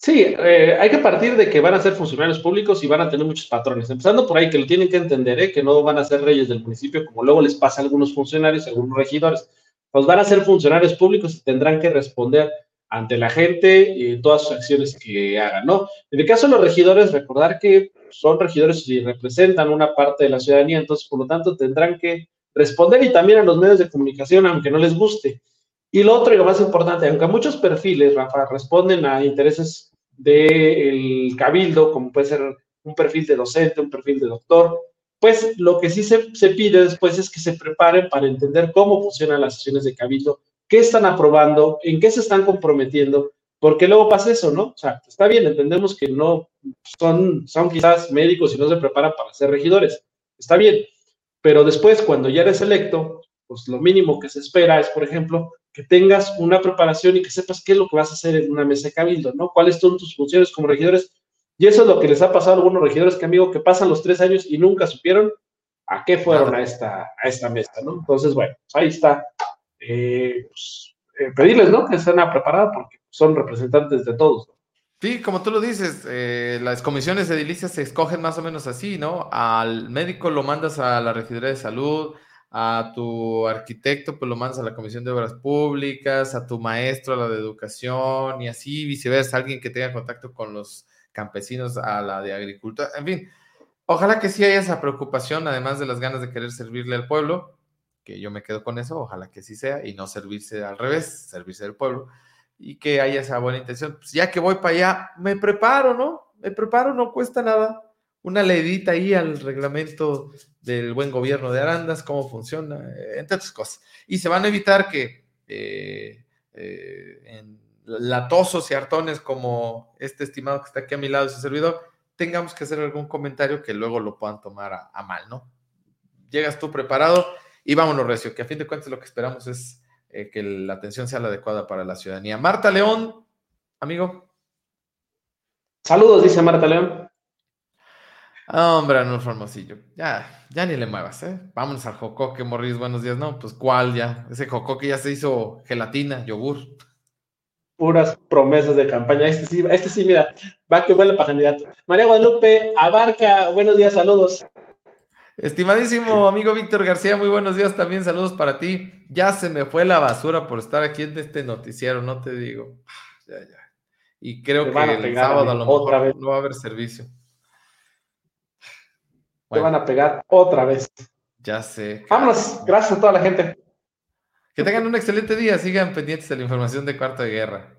Speaker 2: Sí, eh, hay que partir de que van a ser funcionarios públicos y van a tener muchos patrones. Empezando por ahí, que lo tienen que entender, ¿eh? que no van a ser reyes del municipio, como luego les pasa a algunos funcionarios, a algunos regidores. Pues van a ser funcionarios públicos y tendrán que responder ante la gente y todas sus acciones que hagan, ¿no? En el caso de los regidores, recordar que son regidores y representan una parte de la ciudadanía, entonces, por lo tanto, tendrán que responder y también a los medios de comunicación, aunque no les guste. Y lo otro y lo más importante, aunque muchos perfiles, Rafa, responden a intereses del cabildo, como puede ser un perfil de docente, un perfil de doctor, pues lo que sí se, se, pide después es que se preparen para entender cómo funcionan las sesiones de cabildo, qué están aprobando, en qué se están comprometiendo, porque luego pasa eso, ¿no? O sea, está bien, entendemos que no son, son quizás médicos y no se preparan para ser regidores, está bien, pero después cuando ya eres electo, pues lo mínimo que se espera es, por ejemplo, que tengas una preparación y que sepas qué es lo que vas a hacer en una mesa de cabildo, ¿no? ¿Cuáles son tus funciones como regidores? Y eso es lo que les ha pasado a algunos regidores que, amigo, que pasan los tres años y nunca supieron a qué fueron a esta, a esta mesa, ¿no? Entonces, bueno, pues ahí está. Eh, pues, eh, pedirles, ¿no? Que estén preparados porque son representantes de todos.
Speaker 1: Sí, como tú lo dices, eh, las comisiones edilicias se escogen más o menos así, ¿no? Al médico lo mandas a la regiduría de salud, a tu arquitecto, pues lo mandas a la Comisión de Obras Públicas, a tu maestro a la de Educación y así viceversa, alguien que tenga contacto con los campesinos a la de Agricultura, en fin. Ojalá que sí haya esa preocupación, además de las ganas de querer servirle al pueblo, que yo me quedo con eso, ojalá que sí sea, y no servirse al revés, servirse al pueblo, y que haya esa buena intención. Pues ya que voy para allá, me preparo, ¿no? Me preparo, no cuesta nada una leidita ahí al reglamento del buen gobierno de Arandas, cómo funciona, entre otras cosas. Y se van a evitar que eh, eh, latosos y hartones como este estimado que está aquí a mi lado, ese servidor, tengamos que hacer algún comentario que luego lo puedan tomar a, mal, ¿no? Llegas tú preparado y vámonos, Recio, que a fin de cuentas lo que esperamos es que la atención sea la adecuada para la ciudadanía. Marta León, amigo.
Speaker 2: Saludos, dice Marta León.
Speaker 1: Hombre, no Formosillo. Ya, ya ni le muevas, ¿eh? Vámonos al Jocoque, Morris, buenos días. No, pues cuál ya. Ese Jocoque ya se hizo gelatina, yogur.
Speaker 2: Puras promesas de campaña. Este sí, este sí, mira, va que vuelve para candidato. María Guadalupe, Abarca, buenos días, saludos.
Speaker 1: Estimadísimo amigo Víctor García, muy buenos días también, saludos para ti. Ya se me fue la basura por estar aquí en este noticiero, no te digo. Ya, ya. Y creo que el sábado a lo mejor no va a haber servicio.
Speaker 2: Te van a pegar otra vez.
Speaker 1: Ya sé.
Speaker 2: Vámonos. Gracias a toda la gente.
Speaker 1: Que tengan un excelente día. Sigan pendientes de la información de Cuarto de Guerra.